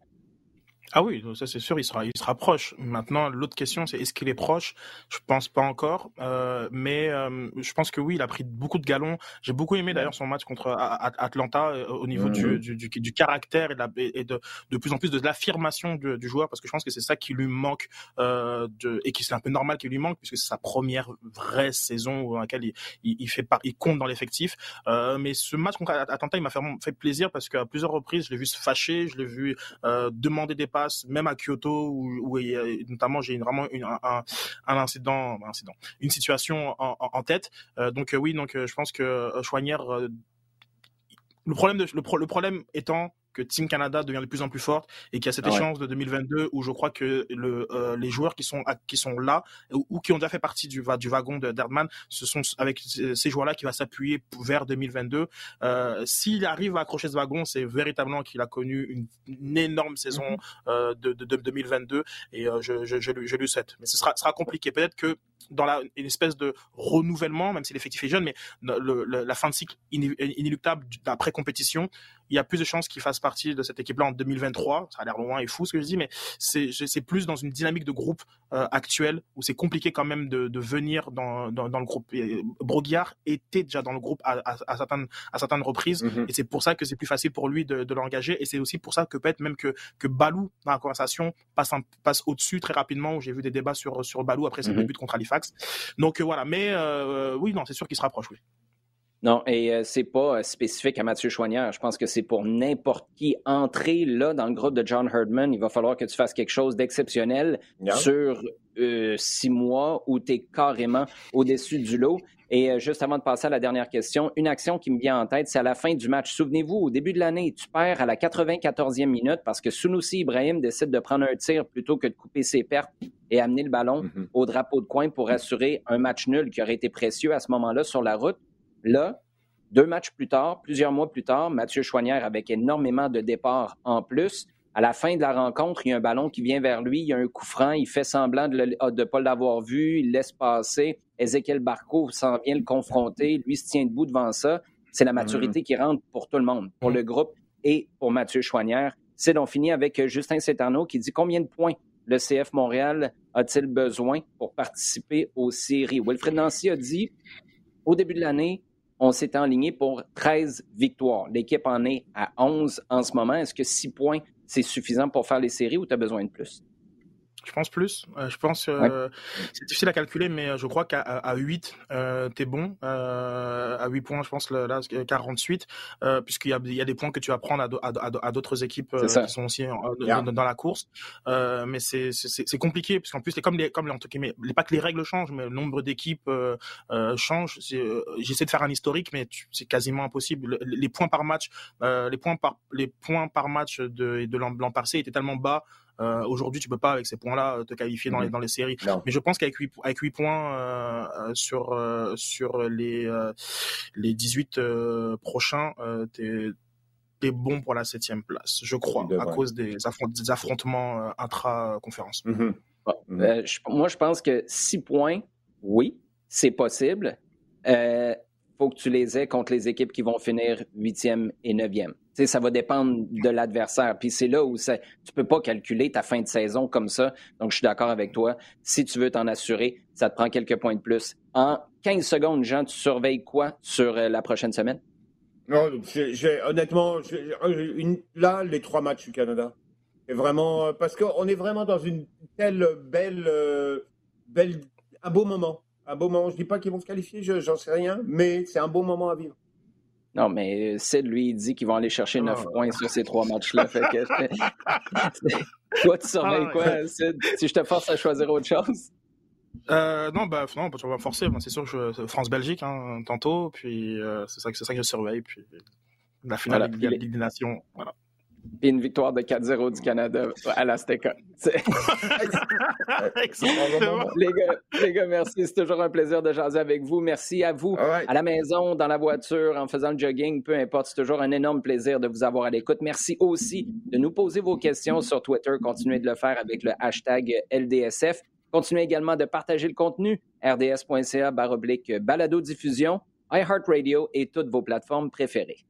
Ah oui, ça c'est sûr, il sera, il sera proche. Maintenant, l'autre question, c'est est-ce qu'il est proche? Je pense pas encore, euh, mais euh, je pense que oui, il a pris beaucoup de galons. J'ai beaucoup aimé d'ailleurs son match contre Atlanta euh, au niveau du, du, du, du, caractère et, de, et de, de, plus en plus de l'affirmation du, du, joueur, parce que je pense que c'est ça qui lui manque euh, de, et qui c'est un peu normal qu'il lui manque, puisque c'est sa première vraie saison dans laquelle il, il, il fait pas, il compte dans l'effectif. Euh, mais ce match contre Atlanta, il m'a fait, fait plaisir parce qu'à plusieurs reprises, je l'ai vu se fâcher, je l'ai vu demander des pas même à Kyoto, où, notamment j'ai vraiment une, un, incident, un incident, une situation en, tête. Euh, donc euh, oui, donc euh, je pense que Chouanière, le problème, le problème étant que Team Canada devient de plus en plus forte et qu'il y a cette ah échéance de 2022 où je crois que le, euh, les joueurs qui sont qui sont là ou, qui ont déjà fait partie du, du wagon de ce sont avec ces joueurs-là qui va s'appuyer vers 2022. Euh, S'il arrive à accrocher ce wagon, c'est véritablement qu'il a connu une, énorme saison mm-hmm. euh, de, de, de, 2022 et je, je, je, je, lui souhaite. Mais ce sera, sera compliqué. Peut-être que dans la, une espèce de renouvellement, même si l'effectif est jeune, mais le, la fin de cycle inéluctable d'après compétition, il y a plus de chances qu'il fasse partie de cette équipe-là en 2023. Ça a l'air loin et fou ce que je dis, mais c'est plus dans une dynamique de groupe euh, actuelle où c'est compliqué quand même de, de venir dans, dans, dans, le groupe. Et Broguiard était déjà dans le groupe à, à, à certaines, à certaines reprises mm-hmm. et c'est pour ça que c'est plus facile pour lui de, de l'engager et c'est aussi pour ça que peut-être même que, que Balou dans la conversation passe, passe au-dessus très rapidement où j'ai vu des débats sur, sur Balou après ses mm buts contre Halifax. Donc euh, voilà, mais euh, oui, non, c'est sûr qu'il se rapproche, oui. Non, et euh, c'est pas euh, spécifique à Mathieu Choignard. Je pense que c'est pour n'importe qui entrer là dans le groupe de John Herdman. Il va falloir que tu fasses quelque chose d'exceptionnel sur euh, six mois où tu es carrément au-dessus du lot. Et juste avant de passer à la dernière question, une action qui me vient en tête, c'est à la fin du match. Souvenez-vous, au début de l'année, tu perds à la 94e minute parce que Sunusi Ibrahim décide de prendre un tir plutôt que de couper ses pertes et amener le ballon mm-hmm. au drapeau de coin pour assurer un match nul qui aurait été précieux à ce moment-là sur la route. Là, deux matchs plus tard, plusieurs mois plus tard, Mathieu Chouanière avec énormément de départs en plus. À la fin de la rencontre, il y a un ballon qui vient vers lui, il y a un coup franc, il fait semblant de ne ah, pas l'avoir vu, il laisse passer. Ezekiel Barco s'en vient le confronter, lui se tient debout devant ça. C'est la maturité qui rentre pour tout le monde, pour le groupe et pour Mathieu Chouanière. C'est donc fini avec Justin Cetano qui dit combien de points le CF Montréal a-t-il besoin pour participer aux séries? Wilfred Nancy a dit au début de l'année, on s'est enligné pour 13 victoires. L'équipe en est à 11 en ce moment. Est-ce que 6 points, c'est suffisant pour faire les séries ou tu as besoin de plus? Je pense plus? Euh, je pense euh, c'est difficile à calculer, mais euh, je crois qu'à à 8, euh, t'es bon. Euh, à 8 points, je pense là 48, euh, puisqu'il y a, il y a des points que tu vas prendre à, à, à d'autres équipes qui sont aussi dans, dans, la course. mais c'est compliqué, parce qu'en plus, c'est comme les comme les, pas que les règles changent, mais le nombre d'équipes change. J'essaie de faire un historique, mais c'est quasiment impossible. Les points par match, les points par les points par match de de l'an passé étaient tellement bas euh, aujourd'hui, tu peux pas avec ces points-là euh, te qualifier dans les mhm. dans les séries. Mais je pense qu'avec 8 points euh, sur sur les les 18 prochains, t'es t'es bon pour la septième place, je crois, à cause des, affrontements intra-conférence. Mhm. Ah, mhm. Moi, je pense que 6 points, oui, c'est possible. Il faut que tu les aies contre les équipes qui vont finir 8e et 9e. Ça va dépendre de l'adversaire. Puis c'est là où ça, tu peux pas calculer ta fin de saison comme ça. Donc, je suis d'accord avec toi. Si tu veux t'en assurer, ça te prend quelques points de plus. En 15 secondes, Jean, tu surveilles quoi sur euh, la prochaine semaine? Honnêtement, là, les trois matchs du Canada. Et vraiment, euh, parce qu'on est vraiment dans une telle belle, euh, belle, un beau moment. Un beau moment. Je dis pas qu'ils vont se qualifier, j'en sais rien, mais c'est un beau moment à vivre. Non, mais Sid, lui, il dit qu'ils vont aller chercher 9 ah. points sur ces trois matchs-là. (laughs) Toi, tu surveilles ah, quoi, Sid? Si je te force à choisir autre chose? Euh, non, bah, non, tu vas me forcer. C'est sûr que je... France-Belgique, hein, tantôt. Puis euh, c'est ça, ça, que je surveille. Puis la finale de la Ligue des Nations. Voilà et une victoire de 4-0 du Canada à l'Azteca. (laughs) (laughs) les, gars, les gars, merci. C'est toujours un plaisir de jaser avec vous. Merci à vous à la maison, dans la voiture, en faisant le jogging, peu importe. C'est toujours un énorme plaisir de vous avoir à l'écoute. Merci aussi de nous poser vos questions sur Twitter. Continuez de le faire avec le hashtag LDSF. Continuez également de partager le contenu rds.ca baroblique balado diffusion, iHeartRadio et toutes vos plateformes préférées.